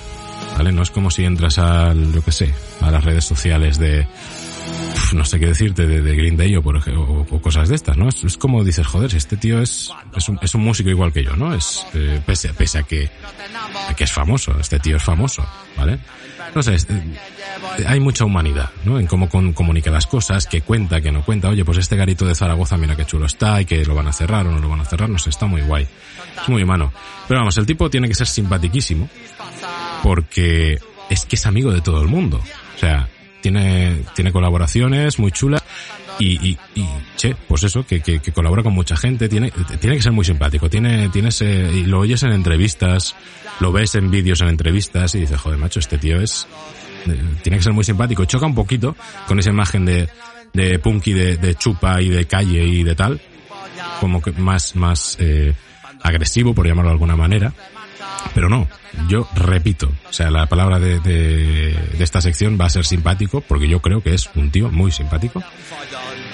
¿vale? No es como si entras al, yo qué sé, a las redes sociales de, no sé qué decirte, de, de Green Day o, por, o, o cosas de estas, ¿no? Es, como dices, joder, este tío es, es, un, músico igual que yo, ¿no? Es, eh, pese, pese a que, que es famoso, este tío es famoso, ¿vale? No sé, eh, hay mucha humanidad, ¿no? En cómo con- comunica las cosas, que cuenta, que no cuenta. Oye, pues este garito de Zaragoza, mira qué chulo está, y que lo van a cerrar o no lo van a cerrar, no sé, está muy guay. Es muy humano. Pero vamos, el tipo tiene que ser simpatiquísimo, porque es que es amigo de todo el mundo. O sea, tiene, tiene colaboraciones muy chulas y, y, y, che, pues eso, que, que, que colabora con mucha gente, tiene, tiene que ser muy simpático, tiene, tiene ese, y lo oyes en entrevistas, lo ves en vídeos en entrevistas y dices, joder, macho, este tío es, eh, tiene que ser muy simpático. Choca un poquito con esa imagen de, de punky, de, de chupa y de calle y de tal, como que más, más, eh, agresivo, por llamarlo de alguna manera. Pero no, yo repito, o sea, la palabra de, de, esta sección va a ser simpático, porque yo creo que es un tío muy simpático.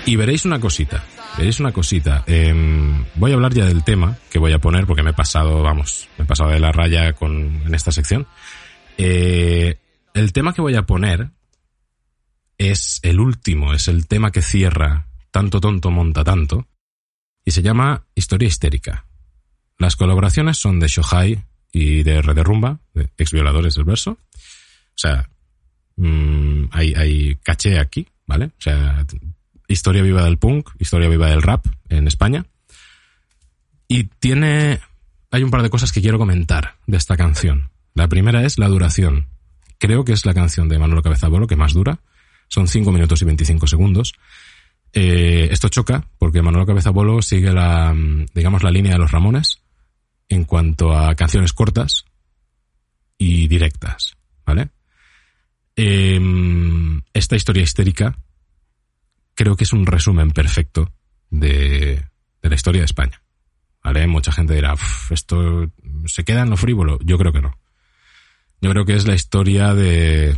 Y veréis una cosita, veréis una cosita. Em, voy a hablar ya del tema que voy a poner, porque me he pasado, vamos, me he pasado de la raya con, en esta sección. Eh, el tema que voy a poner es el último, es el tema que cierra Tanto tonto monta tanto, y se llama Historia histérica. Las colaboraciones son de Shohai y de Red de ex violadores del verso. O sea, mm, hay, hay caché aquí, ¿vale? O sea, historia viva del punk, historia viva del rap en España. Y tiene, hay un par de cosas que quiero comentar de esta canción. La primera es la duración. Creo que es la canción de Manolo Cabezabolo que más dura. Son 5 minutos y 25 segundos. Eh, esto choca porque Manolo Cabezabolo sigue la, mm, digamos, la línea de los Ramones en cuanto a canciones cortas y directas, ¿vale? Em, esta historia histérica creo que es un resumen perfecto de, la historia de España, ¿vale? Mucha gente dirá, "Uf, esto se queda en lo frívolo. Yo creo que no. Yo creo que es la historia de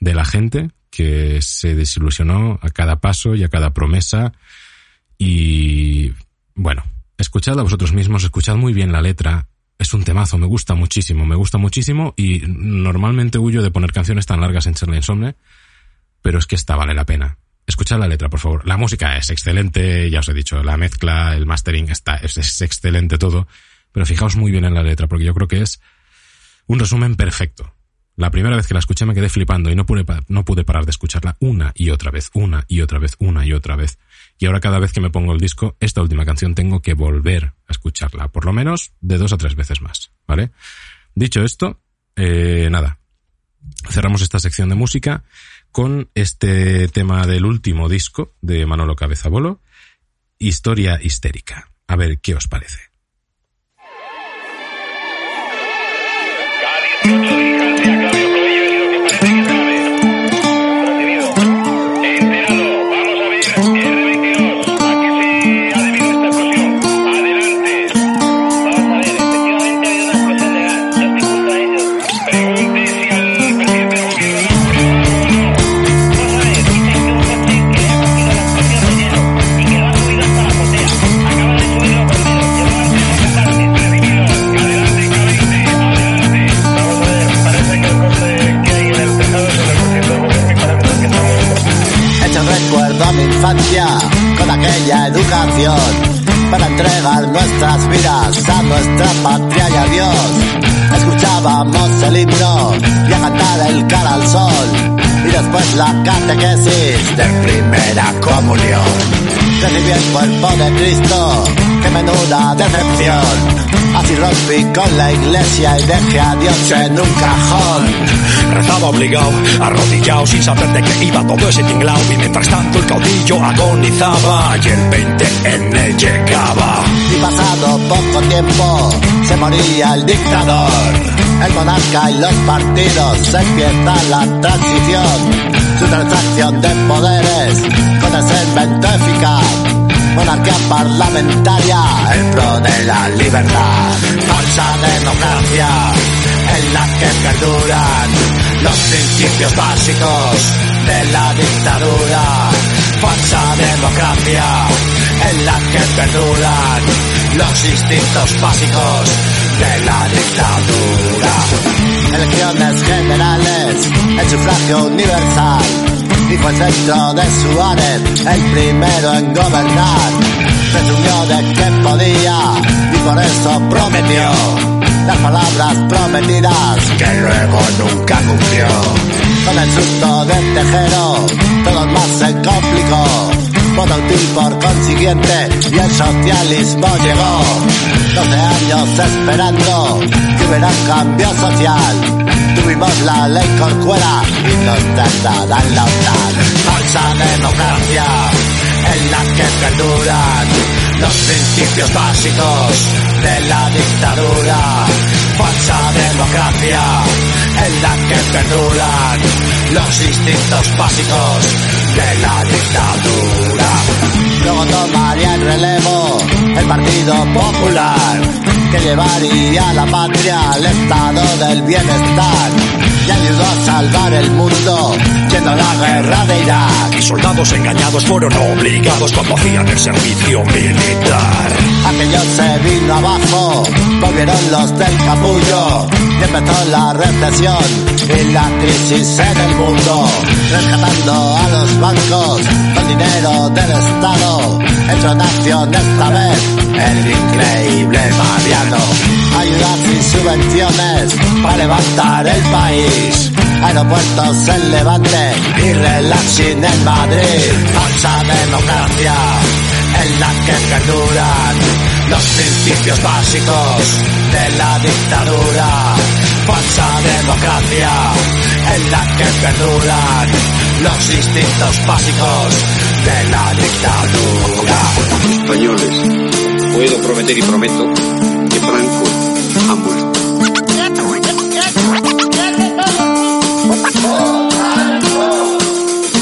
la gente que se desilusionó a cada paso y a cada promesa y bueno, escuchadla vosotros mismos, escuchad muy bien la letra. Es un temazo, me gusta muchísimo, me gusta muchísimo y normalmente huyo de poner canciones tan largas en Charlie Insomne, pero es que esta vale la pena. Escuchad la letra, por favor. La música es excelente, ya os he dicho, la mezcla, el mastering está, es, es excelente todo, pero fijaos muy bien en la letra porque yo creo que es un resumen perfecto. La primera vez que la escuché me quedé flipando y no pude, no pude parar de escucharla una y otra vez, una y otra vez, una y otra vez. Y ahora cada vez que me pongo el disco, esta última canción tengo que volver a escucharla, por lo menos de dos a tres veces más, ¿vale? Dicho esto, eh, nada. Cerramos esta sección de música con este tema del último disco de Manolo Cabezabolo, Historia Histérica. A ver qué os parece. Para entregar nuestras vidas a nuestra patria y a Dios. Escuchábamos el himno y a cantar el cara al sol y después la catequesis de primera comunión. Recibí el cuerpo de Cristo, que menuda decepción. Así rompí con la iglesia y dejé a Dios en un cajón. Rezaba obligado, arrodillado, sin saber de qué iba todo ese tinglao. Y mientras tanto el caudillo agonizaba y el 20N llegaba. Y pasado poco tiempo se moría el dictador. El monarca y los partidos empieza la transición. Su transacción de poderes con ese invento eficaz. Monarquía parlamentaria, el pro de la libertad. Falsa democracia, en la que perduran los principios básicos de la dictadura. Falsa democracia, en la que perduran los instintos básicos de la dictadura. Elecciones generales, el sufragio universal. Fue el centro de Suárez el primero en gobernar. Presumió de que podía y por eso prometió las palabras prometidas que luego nunca cumplió. Con el susto del tejero, todo más se complicó. Útil por consiguiente y el socialismo llegó. 12 años esperando que hubiera un cambio social. Tuvimos la ley corcuera y nos trasladan la OTAN. Falsa democracia en la que perduran los principios básicos de la dictadura. Falsa democracia en la que perduran los instintos básicos de la dictadura. Luego tomaría el relevo el Partido Popular, que llevaría a la patria al estado del bienestar y ayudó a salvar el mundo yendo a la guerra de Irak. Y soldados engañados fueron obligados cuando hacían el servicio militar. Aquello se vino abajo, volvieron los del capullo y empezó la recesión y la crisis en el mundo, rescatando a los bancos con dinero del Estado. Entró en acción esta vez el increíble Mariano. Ayudas y subvenciones para levantar el país. Aeropuertos en Levante y relaxing en Madrid. Falsa democracia en la que perduran los principios básicos de la dictadura. Falsa democracia en la que perduran los instintos básicos de la dictadura. Españoles, puedo prometer y prometo que Franco ha muerto.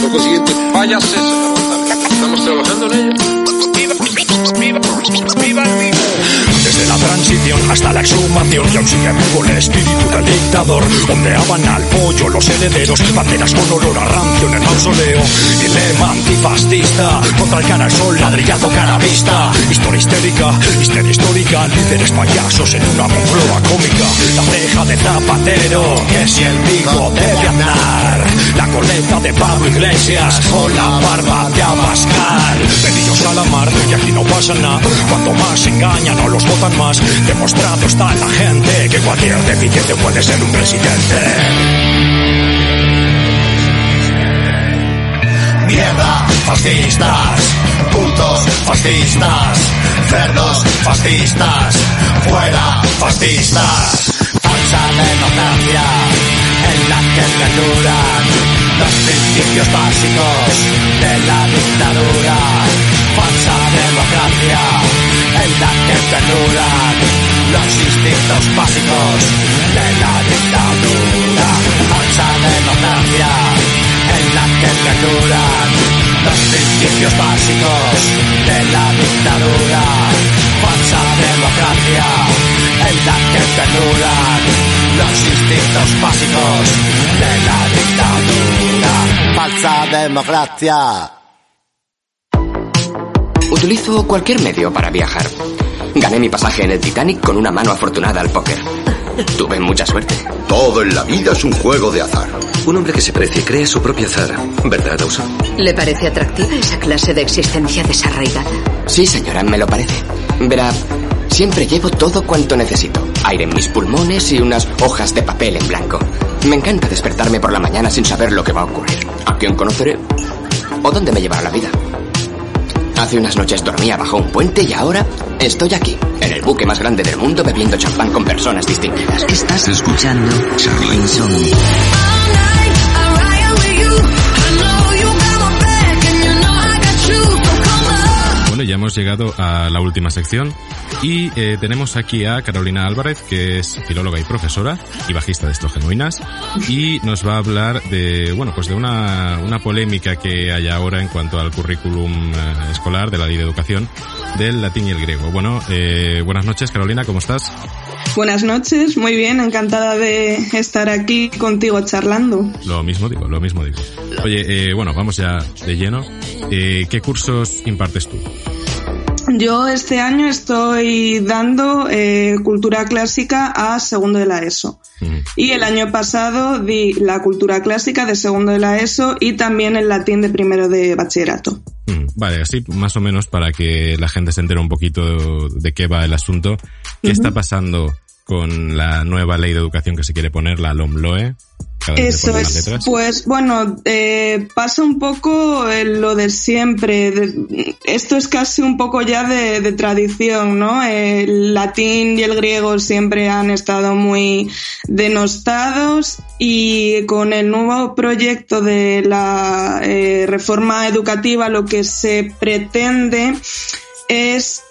Por consiguiente, váyase, señor. Estamos trabajando en ello. Hasta la exhumación y aún sigue vivo el espíritu del dictador. Ondeaban al pollo los herederos, banderas con olor a rancio en el mausoleo. Dilema antifascista, contra el cara al sol, ladrillazo cara vista. Historia histérica, histeria histórica, líderes payasos en una moncloa cómica. La ceja de zapatero, que si el bigo debe andar. La coleta de Pablo Iglesias o la barba de Abascal. Pedidos a la mar y aquí no pasa nada. Cuanto más engañan no los votan más. Demostrado está la gente que cualquier deficiente puede ser un presidente. Mierda, fascistas, putos fascistas, cerdos fascistas, fuera fascistas, falsa democracia en la que perduran los principios básicos de la dictadura. Falsa democracia en la que perduran los instintos básicos de la dictadura. Falsa democracia en la que perduran los principios básicos de la dictadura. Falsa democracia en la que perduran los instintos básicos de la dictadura. Falsa democracia. Utilizo cualquier medio para viajar. Gané mi pasaje en el Titanic con una mano afortunada al póker. Tuve mucha suerte. Todo en la vida es un juego de azar. Un hombre que se precie crea su propio azar. ¿Verdad, Dawson? ¿Le parece atractiva esa clase de existencia desarraigada? Sí, señora, me lo parece. Verá, siempre llevo todo cuanto necesito. Aire en mis pulmones y unas hojas de papel en blanco. Me encanta despertarme por la mañana sin saber lo que va a ocurrir. ¿A quién conoceré? ¿O dónde me llevará la vida? Hace unas noches dormía bajo un puente y ahora estoy aquí, en el buque más grande del mundo, bebiendo champán con personas distinguidas. Estás escuchando Charlie. Ya hemos llegado a la última sección y eh, tenemos aquí a Carolina Álvarez, que es filóloga y profesora y bajista de Esto Genuinas, y nos va a hablar de, bueno, pues de una, una polémica que hay ahora en cuanto al currículum eh, escolar de la Ley de Educación del latín y el griego. Bueno, eh, buenas noches Carolina, ¿cómo estás? Buenas noches, muy bien, encantada de estar aquí contigo charlando. Lo mismo digo, lo mismo digo. Oye, eh, bueno, vamos ya de lleno. Eh, ¿Qué cursos impartes tú? Yo este año estoy dando eh, cultura clásica a segundo de la ESO. Y el año pasado di la cultura clásica de segundo de la ESO y también el latín de primero de bachillerato. Mm, Vale, así más o menos para que la gente se entere un poquito de qué va el asunto. ¿Qué está pasando con la nueva ley de educación que se quiere poner, la LOMLOE? Cada vez se Eso es, letras. pues bueno, eh, pasa un poco eh, lo de siempre. de- esto es casi un poco ya de, de tradición, ¿no? El latín y el griego siempre han estado muy denostados y con el nuevo proyecto de la eh, reforma educativa lo que se pretende es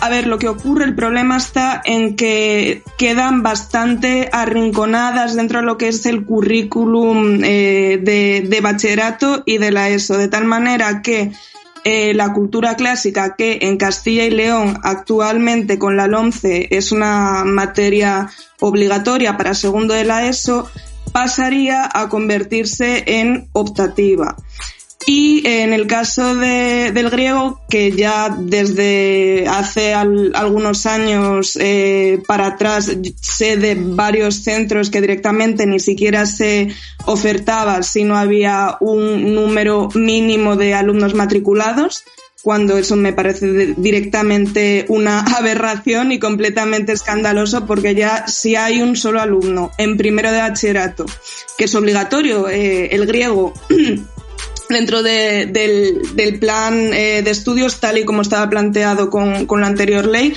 a ver, lo que ocurre, el problema está en que quedan bastante arrinconadas dentro de lo que es el currículum eh, de, bachillerato y de la ESO, de tal manera que eh, la cultura clásica, que en Castilla y León actualmente con la LOMCE es una materia obligatoria para segundo de la ESO, pasaría a convertirse en optativa. Y en el caso de- del griego, que ya desde hace al- algunos años eh, para atrás sé de varios centros que directamente ni siquiera se ofertaba si no había un número mínimo de alumnos matriculados, cuando eso me parece directamente una aberración y completamente escandaloso porque ya si hay un solo alumno en primero de bachillerato, que es obligatorio eh, el griego, dentro de- del, del plan eh, de estudios tal y como estaba planteado con, con la anterior ley,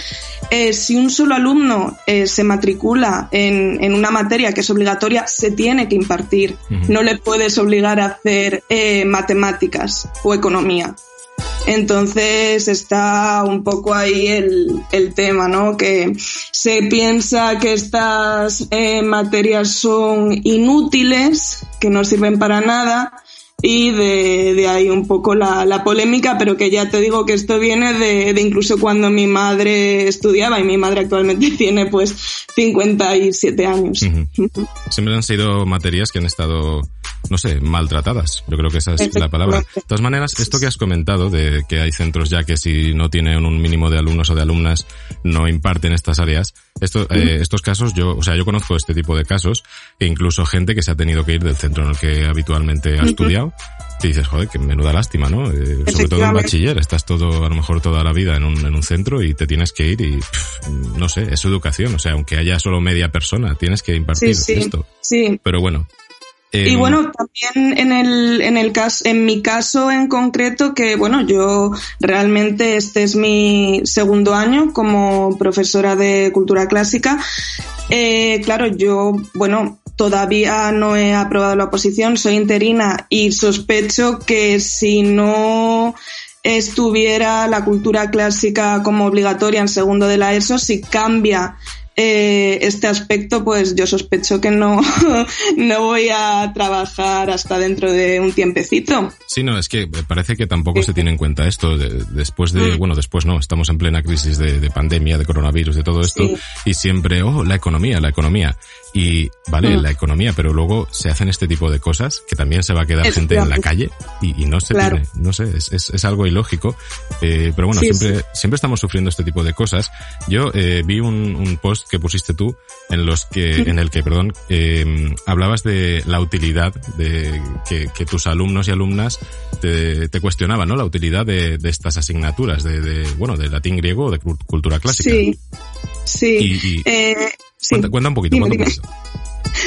eh, si un solo alumno eh, se matricula en, en una materia que es obligatoria, se tiene que impartir. No le puedes obligar a hacer eh, matemáticas o economía. Entonces está un poco ahí el, el tema, ¿no? Que se piensa que estas eh, materias son inútiles, que no sirven para nada, y de, ahí un poco la, la polémica, pero que ya te digo que esto viene de, de incluso cuando mi madre estudiaba, y mi madre actualmente tiene pues 57 años. Siempre han sido materias que han estado, no sé, maltratadas. Yo creo que esa es la palabra. De todas maneras, esto que has comentado de que hay centros ya que si no tienen un mínimo de alumnos o de alumnas no imparten estas áreas, esto, eh, estos casos yo, o sea, yo conozco este tipo de casos e incluso gente que se ha tenido que ir del centro en el que habitualmente ha estudiado. Y dices, joder, que menuda lástima, ¿no? Eh, sobre todo en bachiller, estás todo, a lo mejor toda la vida en un, en un centro y te tienes que ir y, pff, no sé, es educación, o sea, aunque haya solo media persona, tienes que impartir Sí, sí, esto. sí. Pero bueno. Y em, bueno, también en el, en el caso, en mi caso en concreto, que bueno, yo realmente este es mi segundo año como profesora de cultura clásica. Eh, claro, yo, bueno, todavía no he aprobado la oposición, soy interina y sospecho que si no estuviera la cultura clásica como obligatoria en segundo de la ESO, si cambia eh, este aspecto, pues yo sospecho que no, no voy a trabajar hasta dentro de un tiempecito. Sí, no, es que parece que tampoco se tiene en cuenta esto. de- después de, bueno, después no, estamos en plena crisis de, de pandemia, de coronavirus, de todo esto, Sí. y siempre, oh, la economía, la economía. Y vale, Mm. la economía, pero luego se hacen este tipo de cosas que también se va a quedar gente en la calle y, y no se Claro. tiene, no sé, es, es, es algo ilógico. Eh, pero bueno, Sí, siempre, siempre estamos sufriendo este tipo de cosas. Yo eh, vi un, un post que pusiste tú en los que, en el que, perdón, eh, hablabas de la utilidad de que, que tus alumnos y alumnas te, te cuestionaban, ¿no? La utilidad de, de estas asignaturas de, de, bueno, de latín griego o de cul- cultura clásica. Sí, sí. Y- y- Eh, sí. Cuenta, cuenta un poquito, Dime, cuenta un poquito.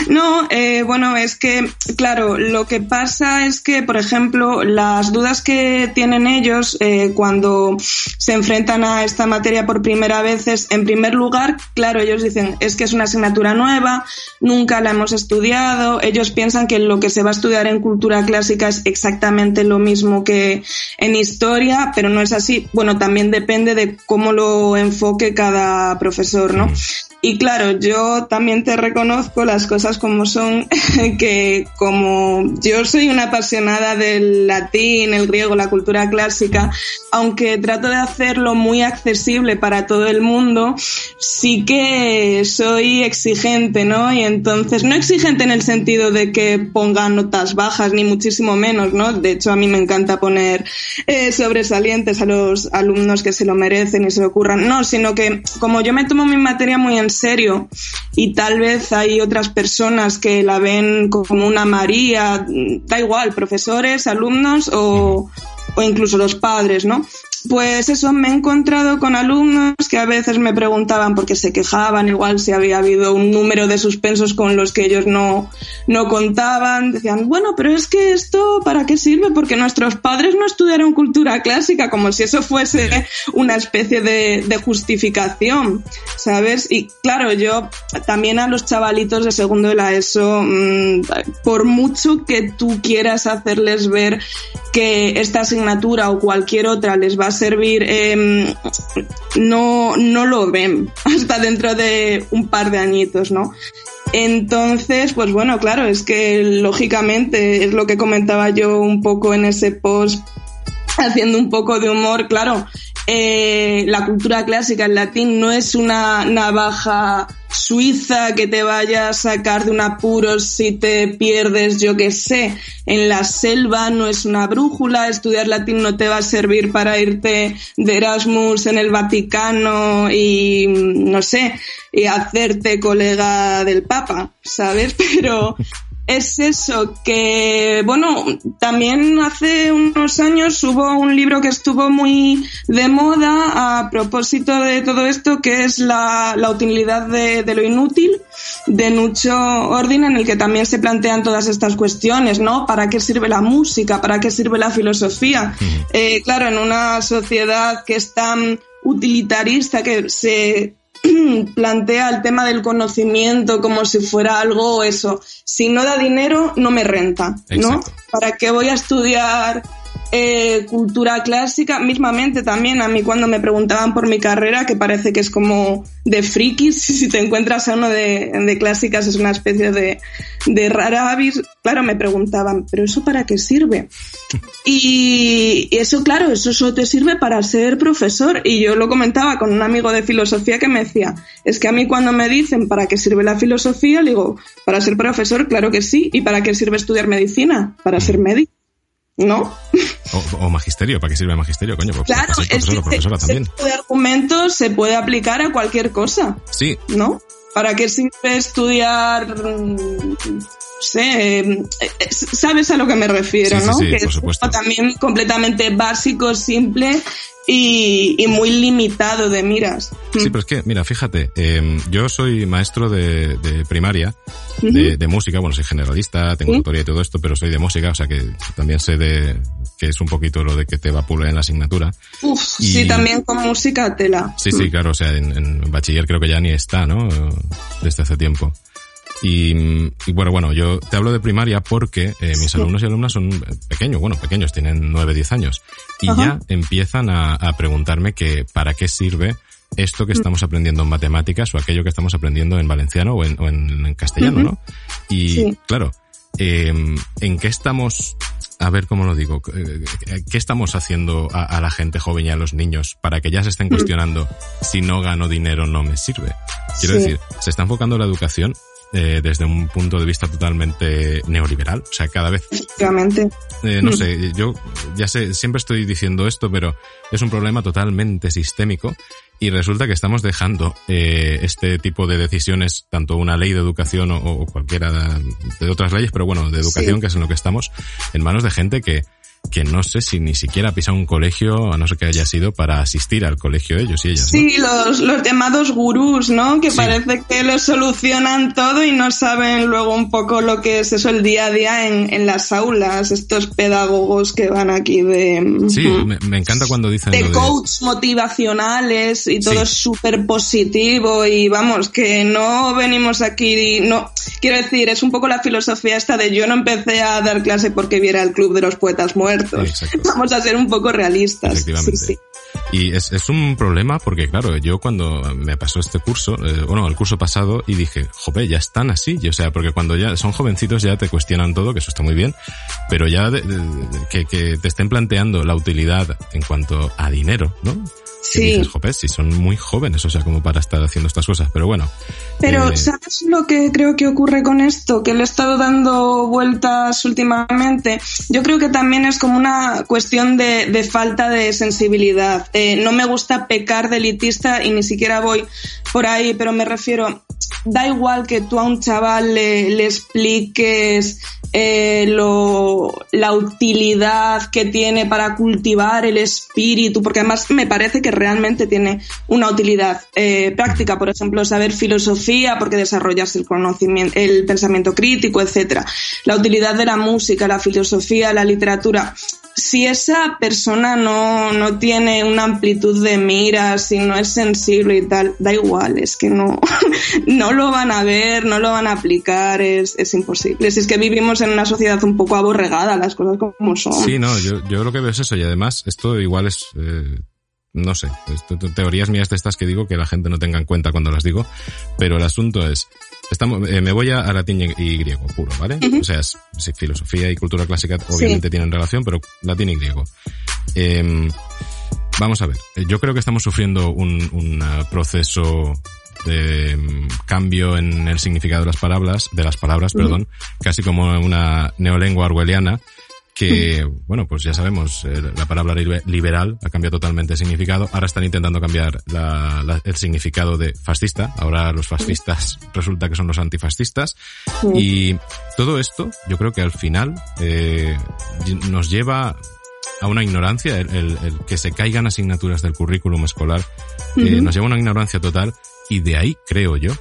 No, eh, bueno, es que, claro, lo que pasa es que, por ejemplo, las dudas que tienen ellos eh, cuando se enfrentan a esta materia por primera vez es, en primer lugar, claro, ellos dicen, es que es una asignatura nueva, nunca la hemos estudiado, ellos piensan que lo que se va a estudiar en cultura clásica es exactamente lo mismo que en historia, pero no es así. Bueno, también depende de cómo lo enfoque cada profesor, ¿no? Y claro, yo también te reconozco las cosas como son, que como yo soy una apasionada del latín, el griego, la cultura clásica, aunque trato de hacerlo muy accesible para todo el mundo, sí que soy exigente, ¿no? Y entonces, no exigente en el sentido de que ponga notas bajas, ni muchísimo menos, ¿no? De hecho, a mí me encanta poner eh, sobresalientes a los alumnos que se lo merecen y se lo ocurran. No, sino que como yo me tomo mi materia muy en serio y tal vez hay otras personas que la ven como una María, da igual, profesores, alumnos o, o incluso los padres, ¿no? Pues eso, me he encontrado con alumnos que a veces me preguntaban porque se quejaban, igual si había habido un número de suspensos con los que ellos no, no contaban. Decían, bueno, pero es que esto, ¿para qué sirve? Porque nuestros padres no estudiaron cultura clásica, como si eso fuese una especie de, de justificación, ¿sabes? Y claro, yo también a los chavalitos de segundo de la ESO, mm, por mucho que tú quieras hacerles ver que esta asignatura o cualquier otra les va servir, eh, no, no lo ven hasta dentro de un par de añitos, ¿no? Entonces, pues bueno, claro, es que lógicamente es lo que comentaba yo un poco en ese post, haciendo un poco de humor, claro, eh, la cultura clásica en latín no es una navaja suiza que te vaya a sacar de un apuro si te pierdes, yo que sé, en la selva, no es una brújula, estudiar latín no te va a servir para irte de Erasmus en el Vaticano y, no sé, y hacerte colega del Papa, ¿sabes? Pero es eso, que bueno, también hace unos años hubo un libro que estuvo muy de moda a propósito de todo esto, que es la, la utilidad de, de lo inútil, de Nucho Ordina, en el que también se plantean todas estas cuestiones, ¿no? ¿Para qué sirve la música? ¿Para qué sirve la filosofía? Eh, claro, en una sociedad que es tan utilitarista, que se plantea el tema del conocimiento como si fuera algo eso. Si no da dinero, no me renta, ¿no? Exacto. ¿Para qué voy a estudiar eh, cultura clásica? Mismamente también a mí cuando me preguntaban por mi carrera, que parece que es como de frikis, si te encuentras a uno de, de clásicas es una especie de, de rara avis, claro, me preguntaban, ¿pero eso para qué sirve? Y y eso, claro, eso solo te sirve para ser profesor. Y yo lo comentaba con un amigo de filosofía que me decía, es que a mí cuando me dicen para qué sirve la filosofía, le digo, para ser profesor, claro que sí. ¿Y para qué sirve estudiar medicina? Para ser médico. ¿No? O, o magisterio, ¿para qué sirve magisterio, coño? Claro, es que profesora ese también. tipo de argumentos se puede aplicar a cualquier cosa. Sí, ¿no? ¿Para qué sirve estudiar? Mm, sé, eh, eh, sabes a lo que me refiero, Sí, ¿no? sí, que por es supuesto. también completamente básico, simple y, y muy limitado de miras. Sí, pero es que, mira, fíjate, eh, yo soy maestro de, de primaria, de, de música, bueno, soy generalista, tengo Sí. tutoría y todo esto, pero soy de música, o sea que también sé de que es un poquito lo de que te va a pulir en la asignatura. Uf, Y- sí, también con música tela. Sí, sí, claro, o sea, en, en bachiller creo que ya ni está, ¿no? Desde hace tiempo. Y, y bueno, bueno, yo te hablo de primaria porque eh, mis alumnos y alumnas son pequeños, bueno, pequeños, tienen 9, 10 años. Y Ajá. ya empiezan a, a preguntarme que para qué sirve esto que estamos aprendiendo en matemáticas o aquello que estamos aprendiendo en valenciano o en, o en- en castellano. ¿no? Y Sí. claro, eh, ¿en qué estamos, a ver cómo lo digo, eh, qué estamos haciendo a, a la gente joven y a los niños para que ya se estén Mm. cuestionando si no gano dinero no me sirve? Quiero Sí. decir, se está enfocando la educación eh, desde un punto de vista totalmente neoliberal. O sea, cada vez Efectivamente. eh, no Mm. sé, yo ya sé, siempre estoy diciendo esto, pero es un problema totalmente sistémico y resulta que estamos dejando eh, este tipo de decisiones, tanto una ley de educación o, o cualquiera de otras leyes, pero bueno, de educación, Sí. que es en lo que estamos, en manos de gente que que no sé si ni siquiera ha pisado un colegio, a no ser que haya sido para asistir al colegio ellos y ellas. ¿no? Sí, los, los llamados gurús, ¿no? Que parece que lo solucionan todo y no saben luego un poco lo que es eso el día a día en, en las aulas, estos pedagogos que van aquí de... Sí, me, me encanta cuando dicen de de- coach motivacionales y todo Sí. es súper positivo y vamos, que no venimos aquí, no, quiero decir, es un poco la filosofía esta de yo no empecé a dar clase porque viera el Club de los Poetas Muertos. Exacto. Vamos a ser un poco realistas. Efectivamente. Sí, sí. Y es, es un problema porque, claro, yo cuando me pasó este curso, eh, bueno, el curso pasado, y dije, jope, ya están así. Y, o sea, porque cuando ya son jovencitos ya te cuestionan todo, que eso está muy bien, pero ya de- de- de- que, que te estén planteando la utilidad en cuanto a dinero, ¿no? Y Sí. dices, jope, si son muy jóvenes, o sea, como para estar haciendo estas cosas. Pero bueno. Pero, eh, ¿sabes lo que creo que ocurre con esto? Que le he estado dando vueltas últimamente. Yo creo que también es como una cuestión de, de falta de sensibilidad. Eh, no me gusta pecar de elitista y ni siquiera voy por ahí, pero me refiero, da igual que tú a un chaval le, le expliques eh, lo, la utilidad que tiene para cultivar el espíritu, porque además me parece que realmente tiene una utilidad eh, práctica, por ejemplo, saber filosofía, porque desarrollas el conocimiento, el pensamiento crítico, etcétera. La utilidad de la música, la filosofía, la literatura. Si esa persona no, no tiene una amplitud de miras, si no es sensible y tal, da igual, es que no, no lo van a ver, no lo van a aplicar, es, es imposible. Si es que vivimos en una sociedad un poco aborregada, las cosas como son. Sí, no, yo, yo lo que veo es eso y además esto igual es, eh, no sé, teorías mías de estas que digo que la gente no tenga en cuenta cuando las digo, pero el asunto es, estamos, eh, me voy a, a latín y griego puro, ¿vale? O sea, es- sí, filosofía y cultura clásica obviamente tienen relación, pero latín y griego. Em, vamos a ver, eh, yo creo que estamos sufriendo un, un ah, proceso de em, cambio en el significado de las palabras, de las palabras, perdón, casi como una neolengua orwelliana, que, bueno, pues ya sabemos, eh, la palabra libe- liberal ha cambiado totalmente de significado. Ahora están intentando cambiar la- la- el significado de fascista. Ahora los fascistas resulta que son los antifascistas. Y todo esto, yo creo que al final eh, nos lleva a una ignorancia, el, el- el que se caigan asignaturas del currículum escolar, eh, nos lleva a una ignorancia total y de ahí, creo yo,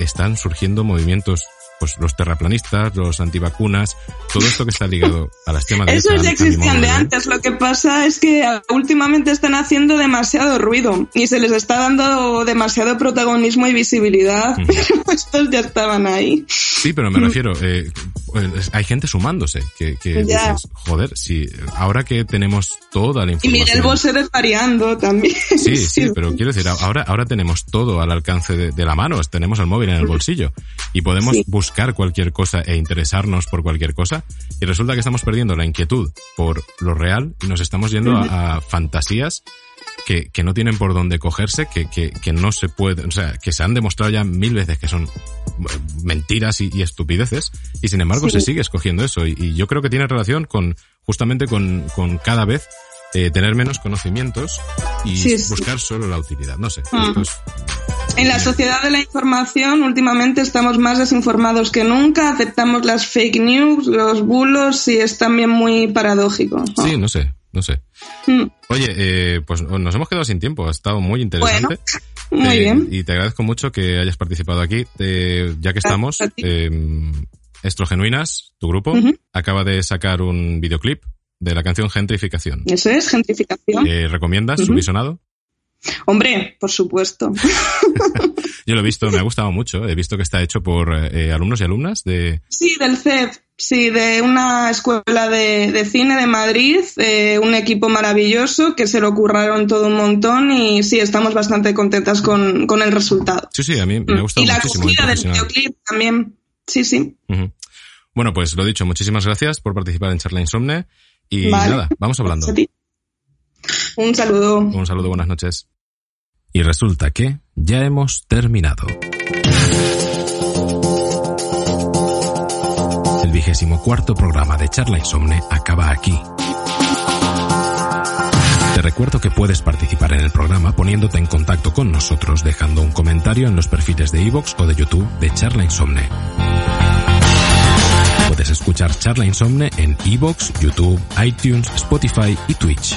están surgiendo movimientos, pues los terraplanistas, los antivacunas, todo esto que está ligado a la extrema derecha. Esos ya existían de antimongoliana. antes. Lo que pasa es que últimamente están haciendo demasiado ruido y se les está dando demasiado protagonismo y visibilidad. Pero estos ya estaban ahí. Sí, pero me refiero, eh, hay gente sumándose, que, que dices, joder, si ahora que tenemos toda la Y información. Miguel Bosé variando también. Sí, sí, pero quiero decir, ahora, ahora tenemos todo al alcance de, de la mano, tenemos el móvil en el bolsillo y podemos Sí. buscar cualquier cosa e interesarnos por cualquier cosa y resulta que estamos perdiendo la inquietud por lo real y nos estamos yendo a, a fantasías que, que no tienen por dónde cogerse, que, que, que no se pueden, o sea, que se han demostrado ya mil veces que son mentiras y, y estupideces y sin embargo Sí. se sigue escogiendo eso y, y yo creo que tiene relación con justamente con, con cada vez eh, tener menos conocimientos y Sí, sí. buscar solo la utilidad. No sé. Ah. esto es- En la sociedad de la información, últimamente estamos más desinformados que nunca, aceptamos las fake news, los bulos y es también muy paradójico. ¿no? sí, no sé, no sé. Mm, Oye, eh, pues nos hemos quedado sin tiempo. Ha estado muy interesante. Muy Eh, bien. Y te agradezco mucho que hayas participado aquí. Eh, ya que estamos, eh, Estrogenuinas, tu grupo, acaba de sacar un videoclip de la canción Gentrificación. Eso es gentrificación. Eh, ¿Recomiendas su visionado? Hombre, por supuesto. Yo lo he visto, me ha gustado mucho. He visto que está hecho por eh, alumnos y alumnas de... Sí, del CEP, sí, de una escuela de, de cine de Madrid, eh, un equipo maravilloso que se lo curraron todo un montón y sí, estamos bastante contentas con, con el resultado. Sí, sí, a mí me ha gustado y la acogida del videoclip también, sí, sí. Bueno, pues lo dicho, muchísimas gracias por participar en Charla Insomne. Y Vale. nada, vamos hablando. Un saludo. Un saludo, buenas noches. Y resulta que ya hemos terminado. El vigésimo cuarto programa de Charla Insomne acaba aquí. Te recuerdo que puedes participar en el programa poniéndote en contacto con nosotros dejando un comentario en los perfiles de iVoox o de YouTube de Charla Insomne. Puedes escuchar Charla Insomne en iVoox, YouTube, iTunes, Spotify y Twitch.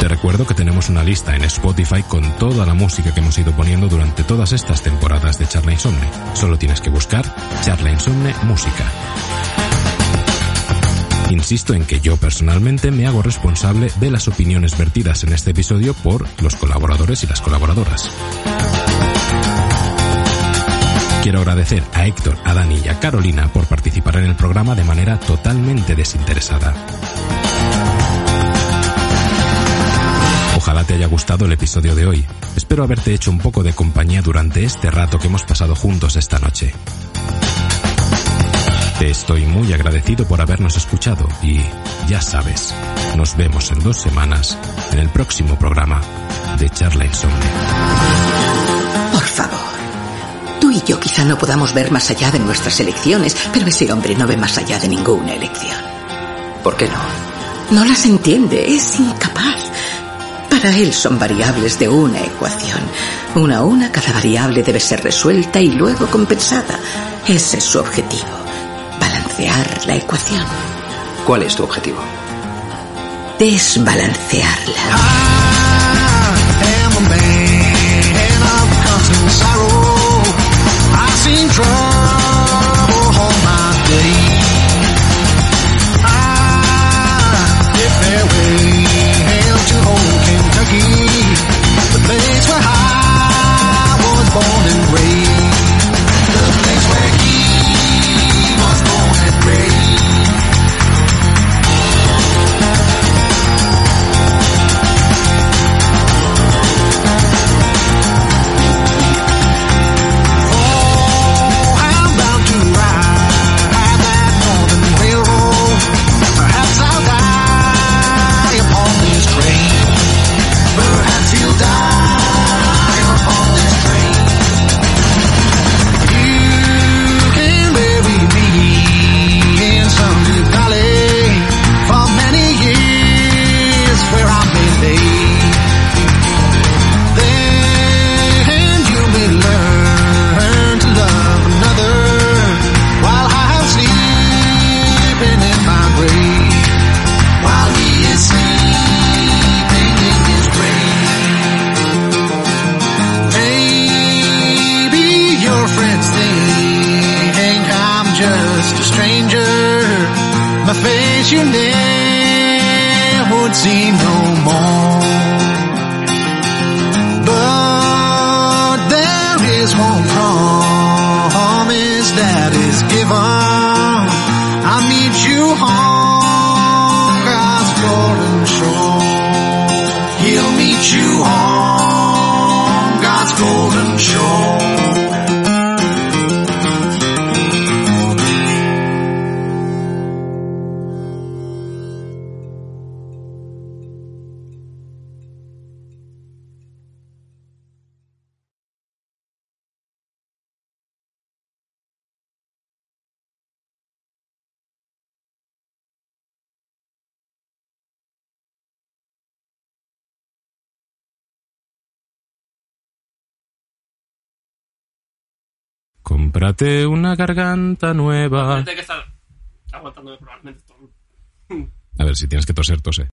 Te recuerdo que tenemos una lista en Spotify con toda la música que hemos ido poniendo durante todas estas temporadas de Charla Insomne. Solo tienes que buscar Charla Insomne Música. Insisto en que yo personalmente me hago responsable de las opiniones vertidas en este episodio por los colaboradores y las colaboradoras. Quiero agradecer a Héctor, a Dani y a Carolina por participar en el programa de manera totalmente desinteresada. Ojalá te haya gustado el episodio de hoy. Espero haberte hecho un poco de compañía durante este rato que hemos pasado juntos esta noche. Te estoy muy agradecido por habernos escuchado y ya sabes, nos vemos en dos semanas en el próximo programa de Charla Insomne. Por favor. Tú y yo quizá no podamos ver más allá de nuestras elecciones, pero ese hombre no ve más allá de ninguna elección. ¿Por qué no? No las entiende, es incapaz. Para él son variables de una ecuación. Una a una, cada variable debe ser resuelta y luego compensada. Ese es su objetivo. Balancear la ecuación. ¿Cuál es tu objetivo? Desbalancearla. Cómprate una garganta nueva. Aguantándome probablemente todo. A ver, si tienes que toser, tose.